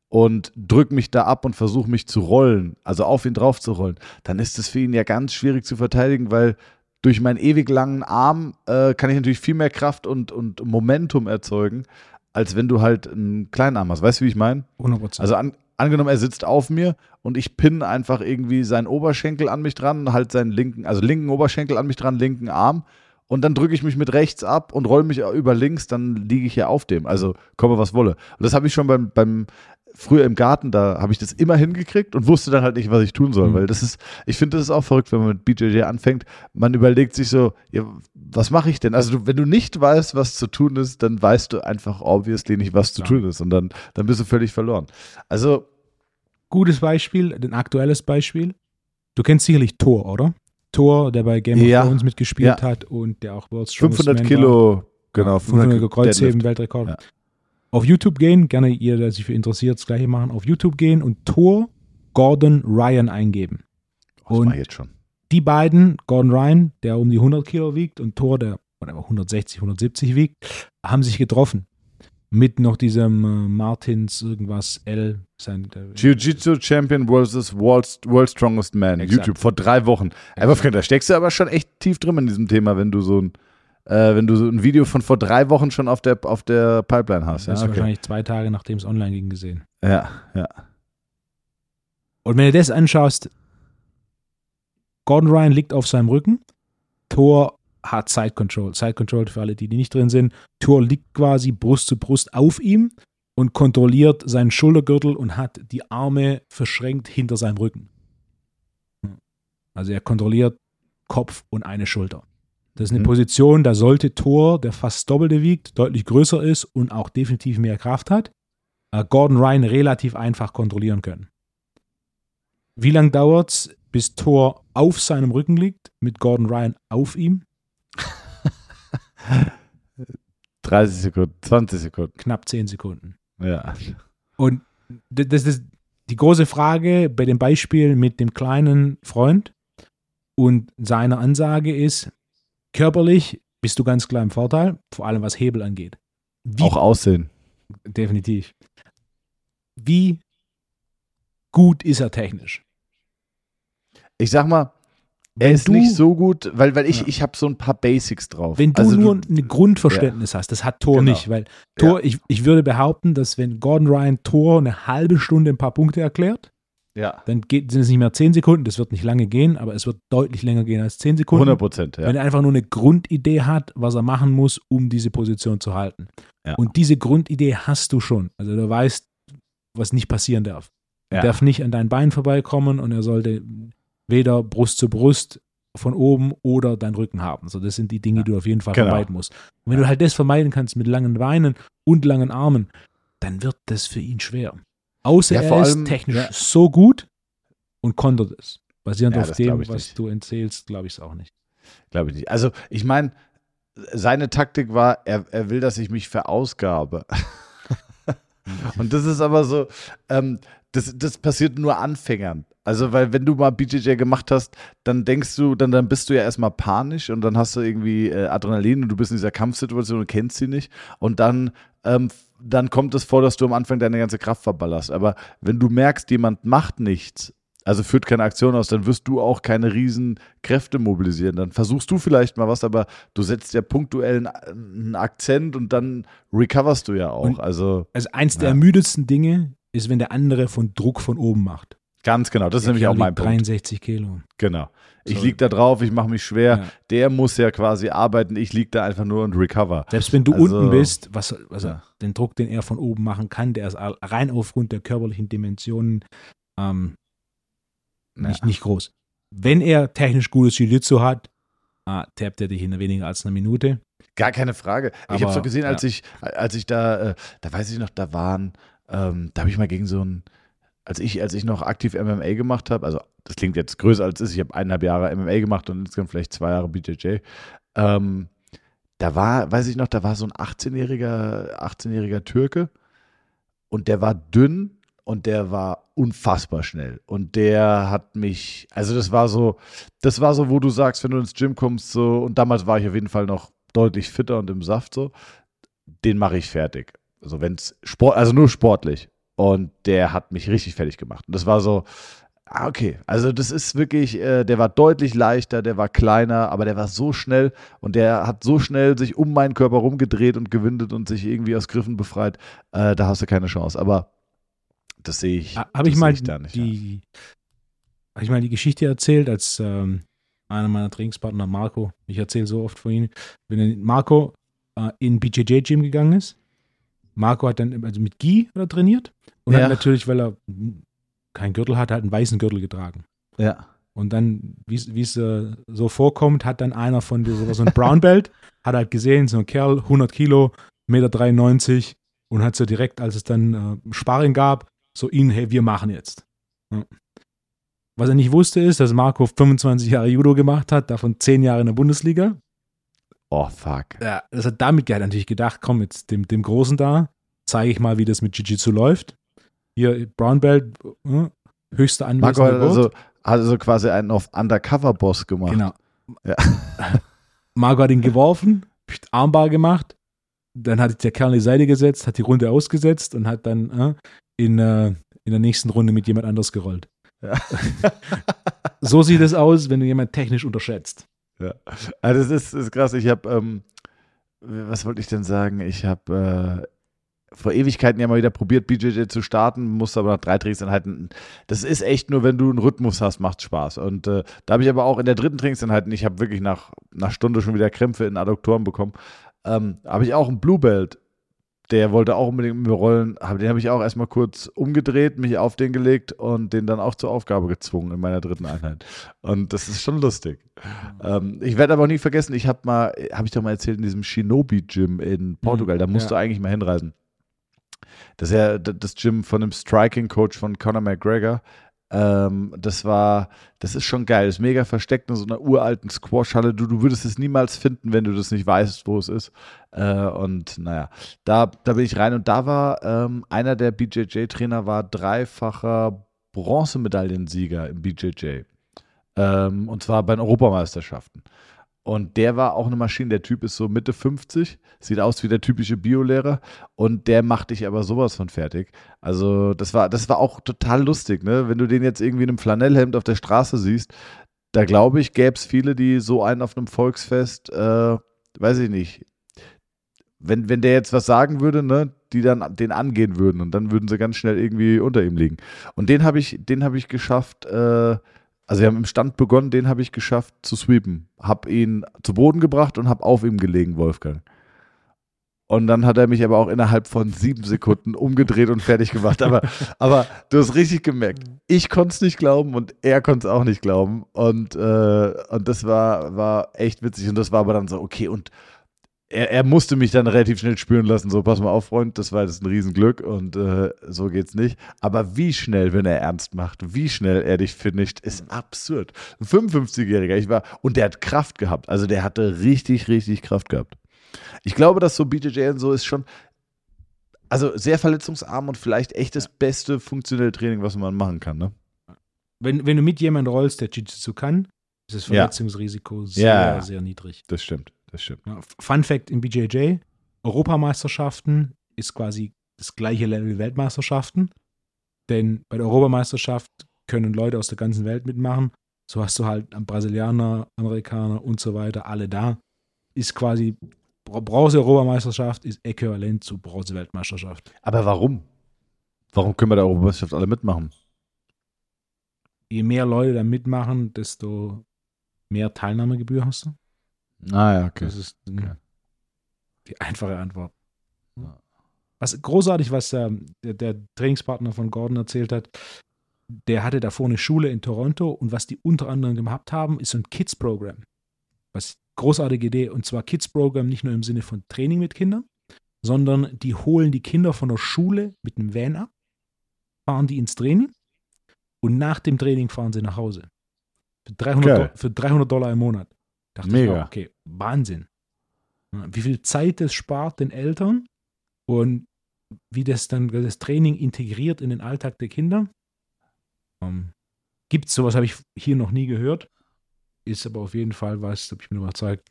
und drücke mich da ab und versuche mich zu rollen, also auf ihn drauf zu rollen, dann ist es für ihn ja ganz schwierig zu verteidigen, weil durch meinen ewig langen Arm äh, kann ich natürlich viel mehr Kraft und, und Momentum erzeugen, als wenn du halt einen kleinen Arm hast. Weißt du, wie ich meine? 100%. Also an, angenommen, er sitzt auf mir und ich pinne einfach irgendwie seinen Oberschenkel an mich dran, halt seinen linken, also linken Oberschenkel an mich dran, linken Arm und dann drücke ich mich mit rechts ab und roll mich über links, dann liege ich ja auf dem. Also komme was wolle. Und das habe ich schon beim, beim früher im Garten, da habe ich das immer hingekriegt und wusste dann halt nicht, was ich tun soll, Mhm. weil das ist, ich finde das ist auch verrückt, wenn man mit BJJ anfängt. Man überlegt sich so, ja, was mache ich denn? Also du, wenn du nicht weißt, was zu tun ist, dann weißt du einfach obviously nicht, was zu Klar. tun ist und dann, dann bist du völlig verloren. Also Gutes Beispiel, ein aktuelles Beispiel. Du kennst sicherlich Thor, oder? Thor, der bei Game of Ja. Thrones mitgespielt Ja. hat und der auch World's Strongest 500 Man war. Kilo, genau, 500 Kreuzheben, Deadlift. Weltrekord. Auf YouTube gehen, gerne ihr, der sich für interessiert, das gleiche machen. Auf YouTube gehen und Thor Gordon Ryan eingeben. Oh, das Und- jetzt schon. Die beiden, Gordon Ryan, der um die 100 Kilo wiegt, und Thor, der whatever, 160, 170 wiegt, haben sich getroffen. Mit noch diesem äh, Martins irgendwas L. Sein, Jiu-Jitsu Champion versus World's, World's Strongest Man. Exakt. YouTube vor drei Wochen. Aber Freund, da steckst du aber schon echt tief drin in diesem Thema, wenn du so ein, äh, wenn du so ein Video von vor drei Wochen schon auf der, auf der Pipeline hast. Ja, das ist okay. wahrscheinlich zwei Tage, nachdem es online ging, gesehen. ja, ja. Und wenn du das anschaust, Gordon Ryan liegt auf seinem Rücken, Thor hat Side Control. Side Control für alle, die, die nicht drin sind. Thor liegt quasi Brust zu Brust auf ihm und kontrolliert seinen Schultergürtel und hat die Arme verschränkt hinter seinem Rücken. Also er kontrolliert Kopf und eine Schulter. Das ist eine Mhm. Position, da sollte Thor, der fast Doppelte wiegt, deutlich größer ist und auch definitiv mehr Kraft hat, äh, Gordon Ryan relativ einfach kontrollieren können. Wie lange dauert es, bis Thor auf seinem Rücken liegt, mit Gordon Ryan auf ihm? 30 Sekunden, 20 Sekunden. Knapp 10 Sekunden. Ja. Und das ist die große Frage bei dem Beispiel mit dem kleinen Freund und seiner Ansage ist, körperlich bist du ganz klar im Vorteil, vor allem was Hebel angeht. Wie Auch Aussehen. definitiv. Wie gut ist er technisch? Ich sag mal, er Wenn ist du- nicht so gut, weil, weil ich, Ja. ich habe so ein paar Basics drauf. Wenn du Also nur ein Grundverständnis hast, das hat Thor Genau. nicht, weil Thor, ich, ich würde behaupten, dass wenn Gordon Ryan Thor eine halbe Stunde ein paar Punkte erklärt, Ja, dann geht, sind es nicht mehr 10 Sekunden, das wird nicht lange gehen, aber es wird deutlich länger gehen als 10 Sekunden. 100 Prozent. Ja. Wenn er einfach nur eine Grundidee hat, was er machen muss, um diese Position zu halten. Ja. Und diese Grundidee hast du schon. Also du weißt, was nicht passieren darf. Er Ja. darf nicht an dein Bein vorbeikommen und er sollte weder Brust zu Brust von oben oder deinen Rücken haben. So, das sind die Dinge, die du auf jeden Fall Genau. vermeiden musst. Und wenn du halt das vermeiden kannst mit langen Beinen und langen Armen, dann wird das für ihn schwer. Außer Ja, er ist allem- technisch ja. so gut und kontert es. Basierend Ja, auf dem, was nicht. du erzählst, glaube ich es auch nicht. Glaube ich nicht. Also, ich meine, seine Taktik war, er, er will, dass ich mich verausgabe. Und das ist aber so, ähm, das, das passiert nur Anfängern. Also, weil wenn du mal BJJ gemacht hast, dann denkst du, dann, dann bist du ja erstmal panisch und dann hast du irgendwie äh, Adrenalin und du bist in dieser Kampfsituation und kennst sie nicht. Und dann, ähm, dann kommt es vor, dass du am Anfang deine ganze Kraft verballerst. Aber wenn du merkst, jemand macht nichts, also führt keine Aktion aus, dann wirst du auch keine riesen Kräfte mobilisieren. Dann versuchst du vielleicht mal was, aber du setzt ja punktuell einen, einen Akzent und dann recoverst du ja auch. Und- also Also eins der Ja. ermüdetsten Dinge ist, wenn der andere von Druck von oben macht. Ganz genau, das ist Der nämlich auch Kerl mein Punkt. 63 Kilo. Genau. Ich So. lieg da drauf, ich mache mich schwer. Ja. Der muss ja quasi arbeiten, ich lieg da einfach nur und recover. Selbst wenn du Also, unten bist, was, was ja. den Druck, den er von oben machen kann, der ist rein aufgrund der körperlichen Dimensionen ähm, nicht, nicht groß. Wenn er technisch gutes Jiu-Jitsu hat, äh, tappt er dich in weniger als einer Minute. Gar keine Frage. ich habe Aber, so gesehen, als ich, als ich da, äh, da weiß ich noch, da waren, ähm, da habe ich mal gegen so ein, als ich, als ich noch aktiv MMA gemacht habe, also das klingt jetzt größer als es ist, ich habe eineinhalb Jahre MMA gemacht und insgesamt vielleicht zwei Jahre BJJ. Ähm, da war, weiß ich noch, da war so ein 18-jähriger, 18-jähriger Türke und der war dünn und der war unfassbar schnell und der hat mich, also das war so, das war so, wo du sagst, wenn du ins Gym kommst so und damals war ich auf jeden Fall noch deutlich fitter und im Saft so, den mache ich fertig. Also wenn es Sport, also nur sportlich und der hat mich richtig fertig gemacht und das war so, ah, okay, also das ist wirklich, äh, der war deutlich leichter, der war kleiner, aber der war so schnell und der hat so schnell sich um meinen Körper rumgedreht und gewindet und sich irgendwie aus Griffen befreit, äh, da hast du keine Chance. Aber das sehe ich. Habe ich mal da nicht, ja. die, habe ich mal die Geschichte erzählt, als ähm, einer meiner Trainingspartner, Marco, ich erzähle so oft von ihm, wenn Marco äh, in BJJ-Gym gegangen ist. Marco hat dann also mit Gi hat er trainiert und Ja. hat natürlich, weil er keinen Gürtel hatte, hat einen weißen Gürtel getragen. Ja. Und dann, wie es äh, so vorkommt, hat dann einer von dieser, so ein Brown Belt, hat halt gesehen, so ein Kerl, 100 Kilo, 1,93 Meter und hat so direkt, als es dann äh, Sparring gab, so ihn, hey, wir machen jetzt. Ja. Was er nicht wusste, ist, dass Marco 25 Jahre Judo gemacht hat, davon 10 Jahre in der Bundesliga. Oh, fuck. Ja, das hat damit hat natürlich gedacht, komm, jetzt dem, dem Großen da, zeige ich mal, wie das mit Jiu-Jitsu läuft. Hier, Brown Belt, äh, höchste Marco Anwesende hat also, hat also quasi einen auf Undercover-Boss gemacht. Genau. Ja. Marco hat ihn geworfen, Armbar gemacht, dann hat der Kerl an die Seite gesetzt, hat die Runde ausgesetzt und hat dann äh, in, äh, in der nächsten Runde mit jemand anders gerollt. Ja. So sieht es aus, wenn du jemand technisch unterschätzt. Ja. Also das ist, ist krass. Ich habe, ähm, was wollte ich denn sagen? Ich habe äh, vor Ewigkeiten ja mal wieder probiert, BJJ zu starten, musste aber nach drei Trainingseinheiten. Das ist echt nur, wenn du einen Rhythmus hast, macht Spaß. Und äh, da habe ich aber auch in der dritten Trainingseinheit, ich habe wirklich nach einer Stunde schon wieder Krämpfe in Adduktoren bekommen, ähm, habe ich auch einen Blue Belt. Der wollte auch unbedingt mit mir rollen, den habe ich auch erstmal kurz umgedreht, mich auf den gelegt und den dann auch zur Aufgabe gezwungen in meiner dritten Einheit. Und das ist schon lustig. Ähm, ich werde aber auch nie vergessen, ich habe mal, habe ich doch mal erzählt, in diesem Shinobi-Gym in Portugal, da musst ja. du eigentlich mal hinreisen. Das ist ja das Gym von dem Striking-Coach von Conor McGregor. Ähm, das war, das ist schon geil. Das ist mega versteckt in so einer uralten Squash-Halle. Du, du würdest es niemals finden, wenn du das nicht weißt, wo es ist. Äh, und naja, da, da bin ich rein und da war ähm, einer der BJJ-Trainer war dreifacher Bronzemedaillensieger im BJJ. Ähm, und zwar bei den Europameisterschaften. Und der war auch eine Maschine. Der Typ ist so Mitte 50, sieht aus wie der typische Biolehrer und der macht dich aber sowas von fertig. Also, das war, das war auch total lustig, ne? Wenn du den jetzt irgendwie in einem Flanellhemd auf der Straße siehst, da glaube ich, gäbe es viele, die so einen auf einem Volksfest, äh, weiß ich nicht, wenn, wenn der jetzt was sagen würde, ne, die dann den angehen würden und dann würden sie ganz schnell irgendwie unter ihm liegen. Und den habe ich, den habe ich geschafft, äh, also wir haben im Stand begonnen, den habe ich geschafft zu sweepen. Hab ihn zu Boden gebracht und hab auf ihm gelegen, Wolfgang. Und dann hat er mich aber auch innerhalb von sieben Sekunden umgedreht und fertig gemacht. Aber, aber du hast richtig gemerkt, ich konnte es nicht glauben und er konnte es auch nicht glauben. Und, äh, und das war, war echt witzig. Und das war aber dann so, okay, und er, er musste mich dann relativ schnell spüren lassen, so pass mal auf, Freund, das war jetzt ein Riesenglück und äh, so geht's nicht. Aber wie schnell, wenn er ernst macht, wie schnell er dich finisht, ist absurd. Ein 55-Jähriger, ich war, und der hat Kraft gehabt. Also der hatte richtig, richtig Kraft gehabt. Ich glaube, dass so BJJ und so ist schon, also sehr verletzungsarm und vielleicht echt das beste funktionelle Training, was man machen kann, ne? Wenn, wenn du mit jemandem rollst, der Jiu-Jitsu kann, ist das Ja. Verletzungsrisiko sehr, Ja. sehr niedrig. Das stimmt, das stimmt. Ja, Fun Fact im BJJ: Europameisterschaften ist quasi das gleiche Level wie Weltmeisterschaften. Denn bei der Europameisterschaft können Leute aus der ganzen Welt mitmachen. So hast du halt Brasilianer, Amerikaner und so weiter, alle da. Ist quasi Bronze-Europameisterschaft ist äquivalent zu Bronze-Weltmeisterschaft. Aber warum? Warum können wir der Europameisterschaft alle mitmachen? je mehr Leute da mitmachen, desto mehr Teilnahmegebühr hast du. Ah ja, okay. Das ist Okay. die einfache Antwort. Was großartig, was ähm, der, der Trainingspartner von Gordon erzählt hat, der hatte davor eine Schule in Toronto und was die unter anderem gemacht haben, ist so ein Kids-Programm. Was großartige Idee. Und zwar Kids-Programm nicht nur im Sinne von Training mit Kindern, sondern die holen die Kinder von der Schule mit einem Van ab, fahren die ins Training und nach dem Training fahren sie nach Hause. Für 300, Geil. Do- für 300 Dollar im Monat. Dachte Mega. ich, auch, okay, Wahnsinn. Wie viel Zeit das spart den Eltern und wie das dann das Training integriert in den Alltag der Kinder. Ähm, Gibt sowas, habe ich hier noch nie gehört. Ist aber auf jeden Fall was, bin ich mir überzeugt,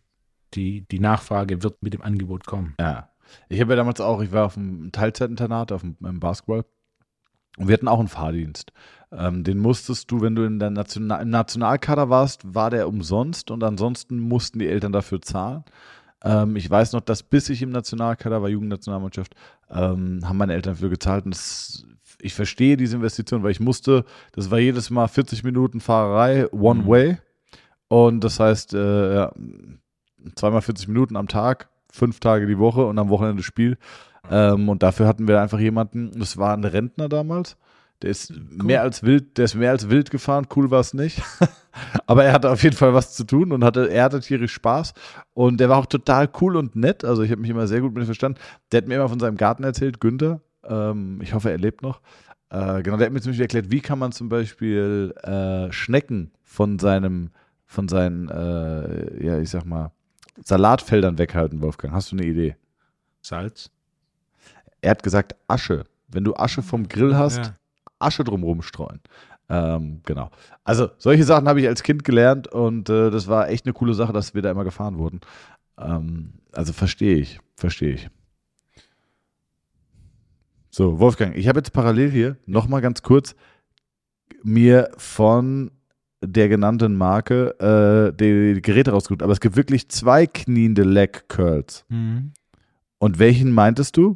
die, die Nachfrage wird mit dem Angebot kommen. Ja. Ich habe ja damals auch, ich war auf einem Teilzeitinternat, auf dem im Basketball. Und wir hatten auch einen Fahrdienst. Ähm, den musstest du, wenn du in der National im Nationalkader warst, war der umsonst und ansonsten mussten die Eltern dafür zahlen. Ähm, ich weiß noch, dass bis ich im Nationalkader war, Jugendnationalmannschaft, ähm, haben meine Eltern dafür gezahlt. Und das, ich verstehe diese Investition, weil ich musste, das war jedes Mal 40 Minuten Fahrerei, One Mhm. Way. Und das heißt, äh, ja, zweimal 40 Minuten am Tag, fünf Tage die Woche und am Wochenende Spiel. Ähm, und dafür hatten wir einfach jemanden, das war ein Rentner damals, der ist mehr als wild, der ist mehr als wild gefahren, cool war es nicht. Aber er hatte auf jeden Fall was zu tun und hatte, er hatte tierisch Spaß. Und der war auch total cool und nett. Also ich habe mich immer sehr gut mit ihm verstanden. Der hat mir immer von seinem Garten erzählt, Günther. Ähm, ich hoffe, er lebt noch. Äh, genau, der hat mir zum Beispiel erklärt, wie kann man zum Beispiel äh, Schnecken von seinem, von seinen, äh, ja, ich sag mal, Salatfeldern weghalten, Wolfgang. Hast du eine Idee? Salz. Er hat gesagt Asche. Wenn du Asche vom Grill hast, Ja. Asche drumherum streuen. Ähm, genau. Also solche Sachen habe ich als Kind gelernt und äh, das war echt eine coole Sache, dass wir da immer gefahren wurden. Ähm, also verstehe ich, verstehe ich. So, Wolfgang, ich habe jetzt parallel hier nochmal ganz kurz mir von der genannten Marke äh, die, die Geräte rausgesucht. Aber es gibt wirklich zwei kniende Leg Curls. Mhm. Und welchen meintest du?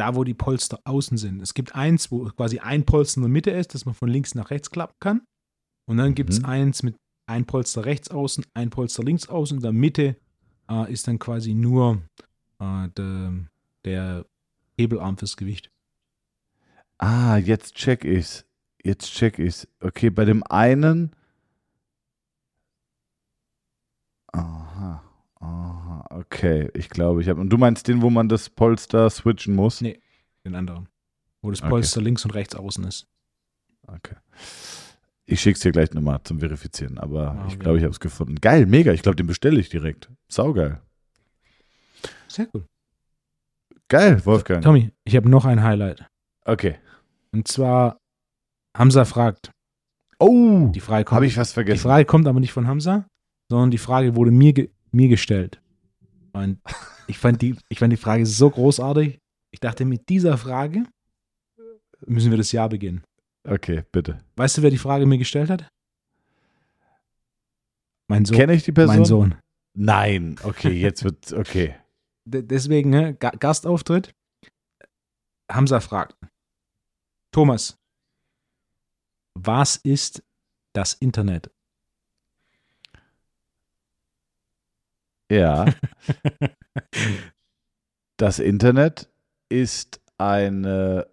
Da, wo die Polster außen sind. Es gibt eins, wo quasi ein Polster in der Mitte ist, dass man von links nach rechts klappen kann. Und dann gibt es Mhm. eins mit ein Polster rechts außen, ein Polster links außen. In der Mitte äh, ist dann quasi nur äh, der, der Hebelarm fürs Gewicht. Ah, jetzt check ich's. Jetzt check ich's. Okay, bei dem einen. Aha, aha, okay. Ich glaube, ich habe. Und du meinst den, wo man das Polster switchen muss? Nee. Den anderen. Wo das Okay. Polster links und rechts außen ist. Okay. Ich schick's dir gleich nochmal zum Verifizieren, aber Ah, ich okay. glaube, ich habe es gefunden. Geil, mega. Ich glaube, den bestelle ich direkt. Saugeil. Sehr gut. Geil, Wolfgang. Tommy, ich habe noch ein Highlight. Okay. Und zwar Hamza fragt. Oh, Die Frage kommt, habe ich fast die vergessen. Frage kommt aber nicht von Hamza, sondern die Frage wurde mir, ge mir gestellt. Und ich fand, die, ich fand die Frage so großartig. Ich dachte, mit dieser Frage müssen wir das Jahr beginnen. Okay, bitte. Weißt du, wer die Frage mir gestellt hat? Mein Sohn. Kenne ich die Person? mein Sohn. Nein. Okay, jetzt wird. Okay. Deswegen, ne, Ga Gastauftritt. Hamza fragt. Thomas, was ist das Internet? Ja. Das Internet ist eine.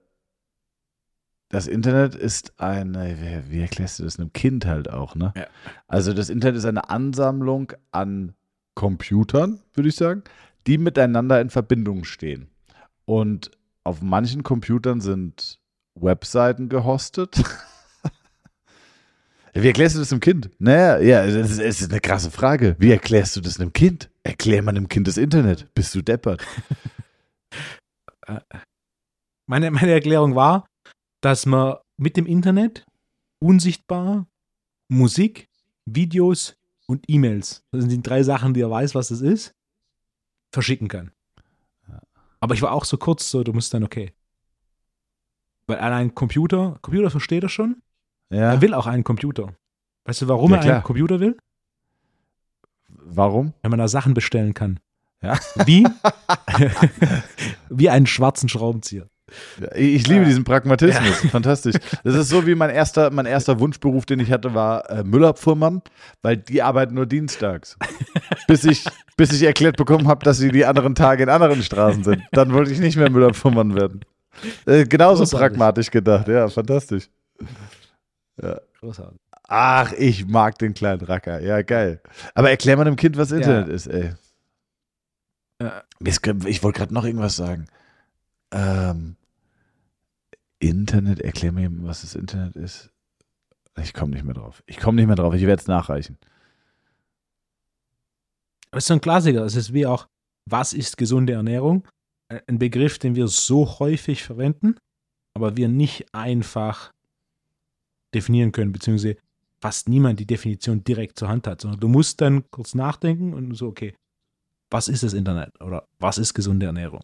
Das Internet ist eine. Wie, wie erklärst du das einem Kind halt auch, ne? Ja. Also, das Internet ist eine Ansammlung an Computern, würde ich sagen, die miteinander in Verbindung stehen. Und auf manchen Computern sind Webseiten gehostet. Wie erklärst du das einem Kind? Naja, ja, das ist, ist eine krasse Frage. Wie erklärst du das einem Kind? Erklär mal einem Kind das Internet. Bist du deppert? Meine, meine Erklärung war, dass man mit dem Internet unsichtbar Musik, Videos und E-Mails, das sind die drei Sachen, die er weiß, was das ist, verschicken kann. Aber ich war auch so kurz so, du musst dann okay. Weil allein Computer, Computer versteht er schon, Ja. er will auch einen Computer. Weißt du, warum Ja, er klar. einen Computer will? Warum? Wenn man da Sachen bestellen kann. Ja. Wie? Wie einen schwarzen Schraubenzieher. Ich liebe diesen Pragmatismus. Ja. Fantastisch. Das ist so wie mein erster, mein erster Wunschberuf, den ich hatte, war äh, Müllabfuhrmann, weil die arbeiten nur dienstags. bis ich, bis ich erklärt bekommen habe, dass sie die anderen Tage in anderen Straßen sind. Dann wollte ich nicht mehr Müllabfuhrmann werden. Äh, genauso Großartig. pragmatisch gedacht. Ja, fantastisch. Ja. Großartig. Ach, ich mag den kleinen Racker. Ja, geil. Aber erklär mal dem Kind, was Internet ja. ist, ey. Ja. Ich wollte gerade noch irgendwas sagen. Ähm, Internet, erklär mir, was das Internet ist. Ich komme nicht mehr drauf. Ich komme nicht mehr drauf. Ich werde es nachreichen. Das ist so ein Klassiker. Es ist wie auch, was ist gesunde Ernährung? Ein Begriff, den wir so häufig verwenden, aber wir nicht einfach definieren können, beziehungsweise fast niemand die Definition direkt zur Hand hat, sondern du musst dann kurz nachdenken und so, okay, was ist das Internet oder was ist gesunde Ernährung?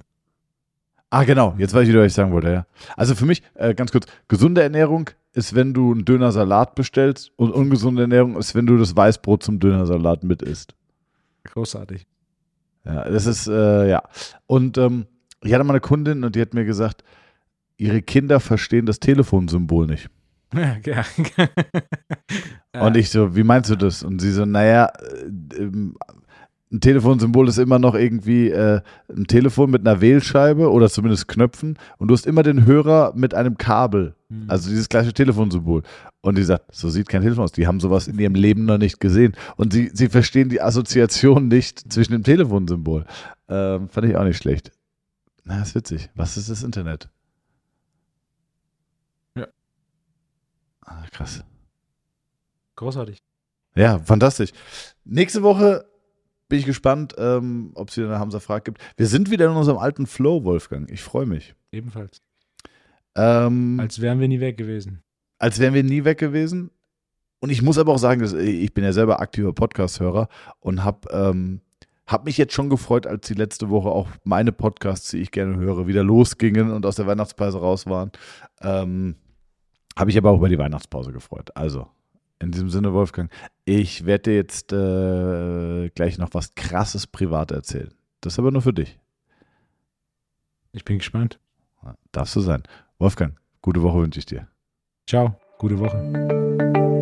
Ah, genau. Jetzt weiß ich wieder, was ich sagen wollte, ja. Also für mich, äh, ganz kurz, gesunde Ernährung ist, wenn du einen Dönersalat bestellst und ungesunde Ernährung ist, wenn du das Weißbrot zum Dönersalat mit isst. Großartig. Ja, das ist, äh, ja. Und ähm, ich hatte mal eine Kundin und die hat mir gesagt, ihre Kinder verstehen das Telefonsymbol nicht. Ja, und ich so, wie meinst du das? Und sie so, naja, äh, ähm, ein Telefonsymbol ist immer noch irgendwie äh, ein Telefon mit einer Wählscheibe oder zumindest Knöpfen und du hast immer den Hörer mit einem Kabel. Mhm. Also dieses gleiche Telefonsymbol. Und die sagt, so sieht kein Telefon aus. Die haben sowas in ihrem Leben noch nicht gesehen. Und sie, sie verstehen die Assoziation nicht zwischen dem Telefonsymbol. Ähm, fand ich auch nicht schlecht. Na, ist witzig. Was ist das Internet? Ah, krass. Großartig. Ja, fantastisch. Nächste Woche bin ich gespannt, ähm, ob es wieder eine Hamza Frage gibt. Wir sind wieder in unserem alten Flow, Wolfgang. Ich freue mich. Ebenfalls. Ähm, als wären wir nie weg gewesen. Als wären wir nie weg gewesen. Und ich muss aber auch sagen, dass ich bin ja selber aktiver Podcast-Hörer und habe ähm, hab mich jetzt schon gefreut, als die letzte Woche auch meine Podcasts, die ich gerne höre, wieder losgingen und aus der Weihnachtspause raus waren. Ähm, habe ich aber auch über die Weihnachtspause gefreut. Also, in diesem Sinne, Wolfgang, ich werde dir jetzt äh, gleich noch was krasses privat erzählen. Das ist aber nur für dich. Ich bin gespannt. Darfst du sein. Wolfgang, gute Woche wünsche ich dir. Ciao, gute Woche.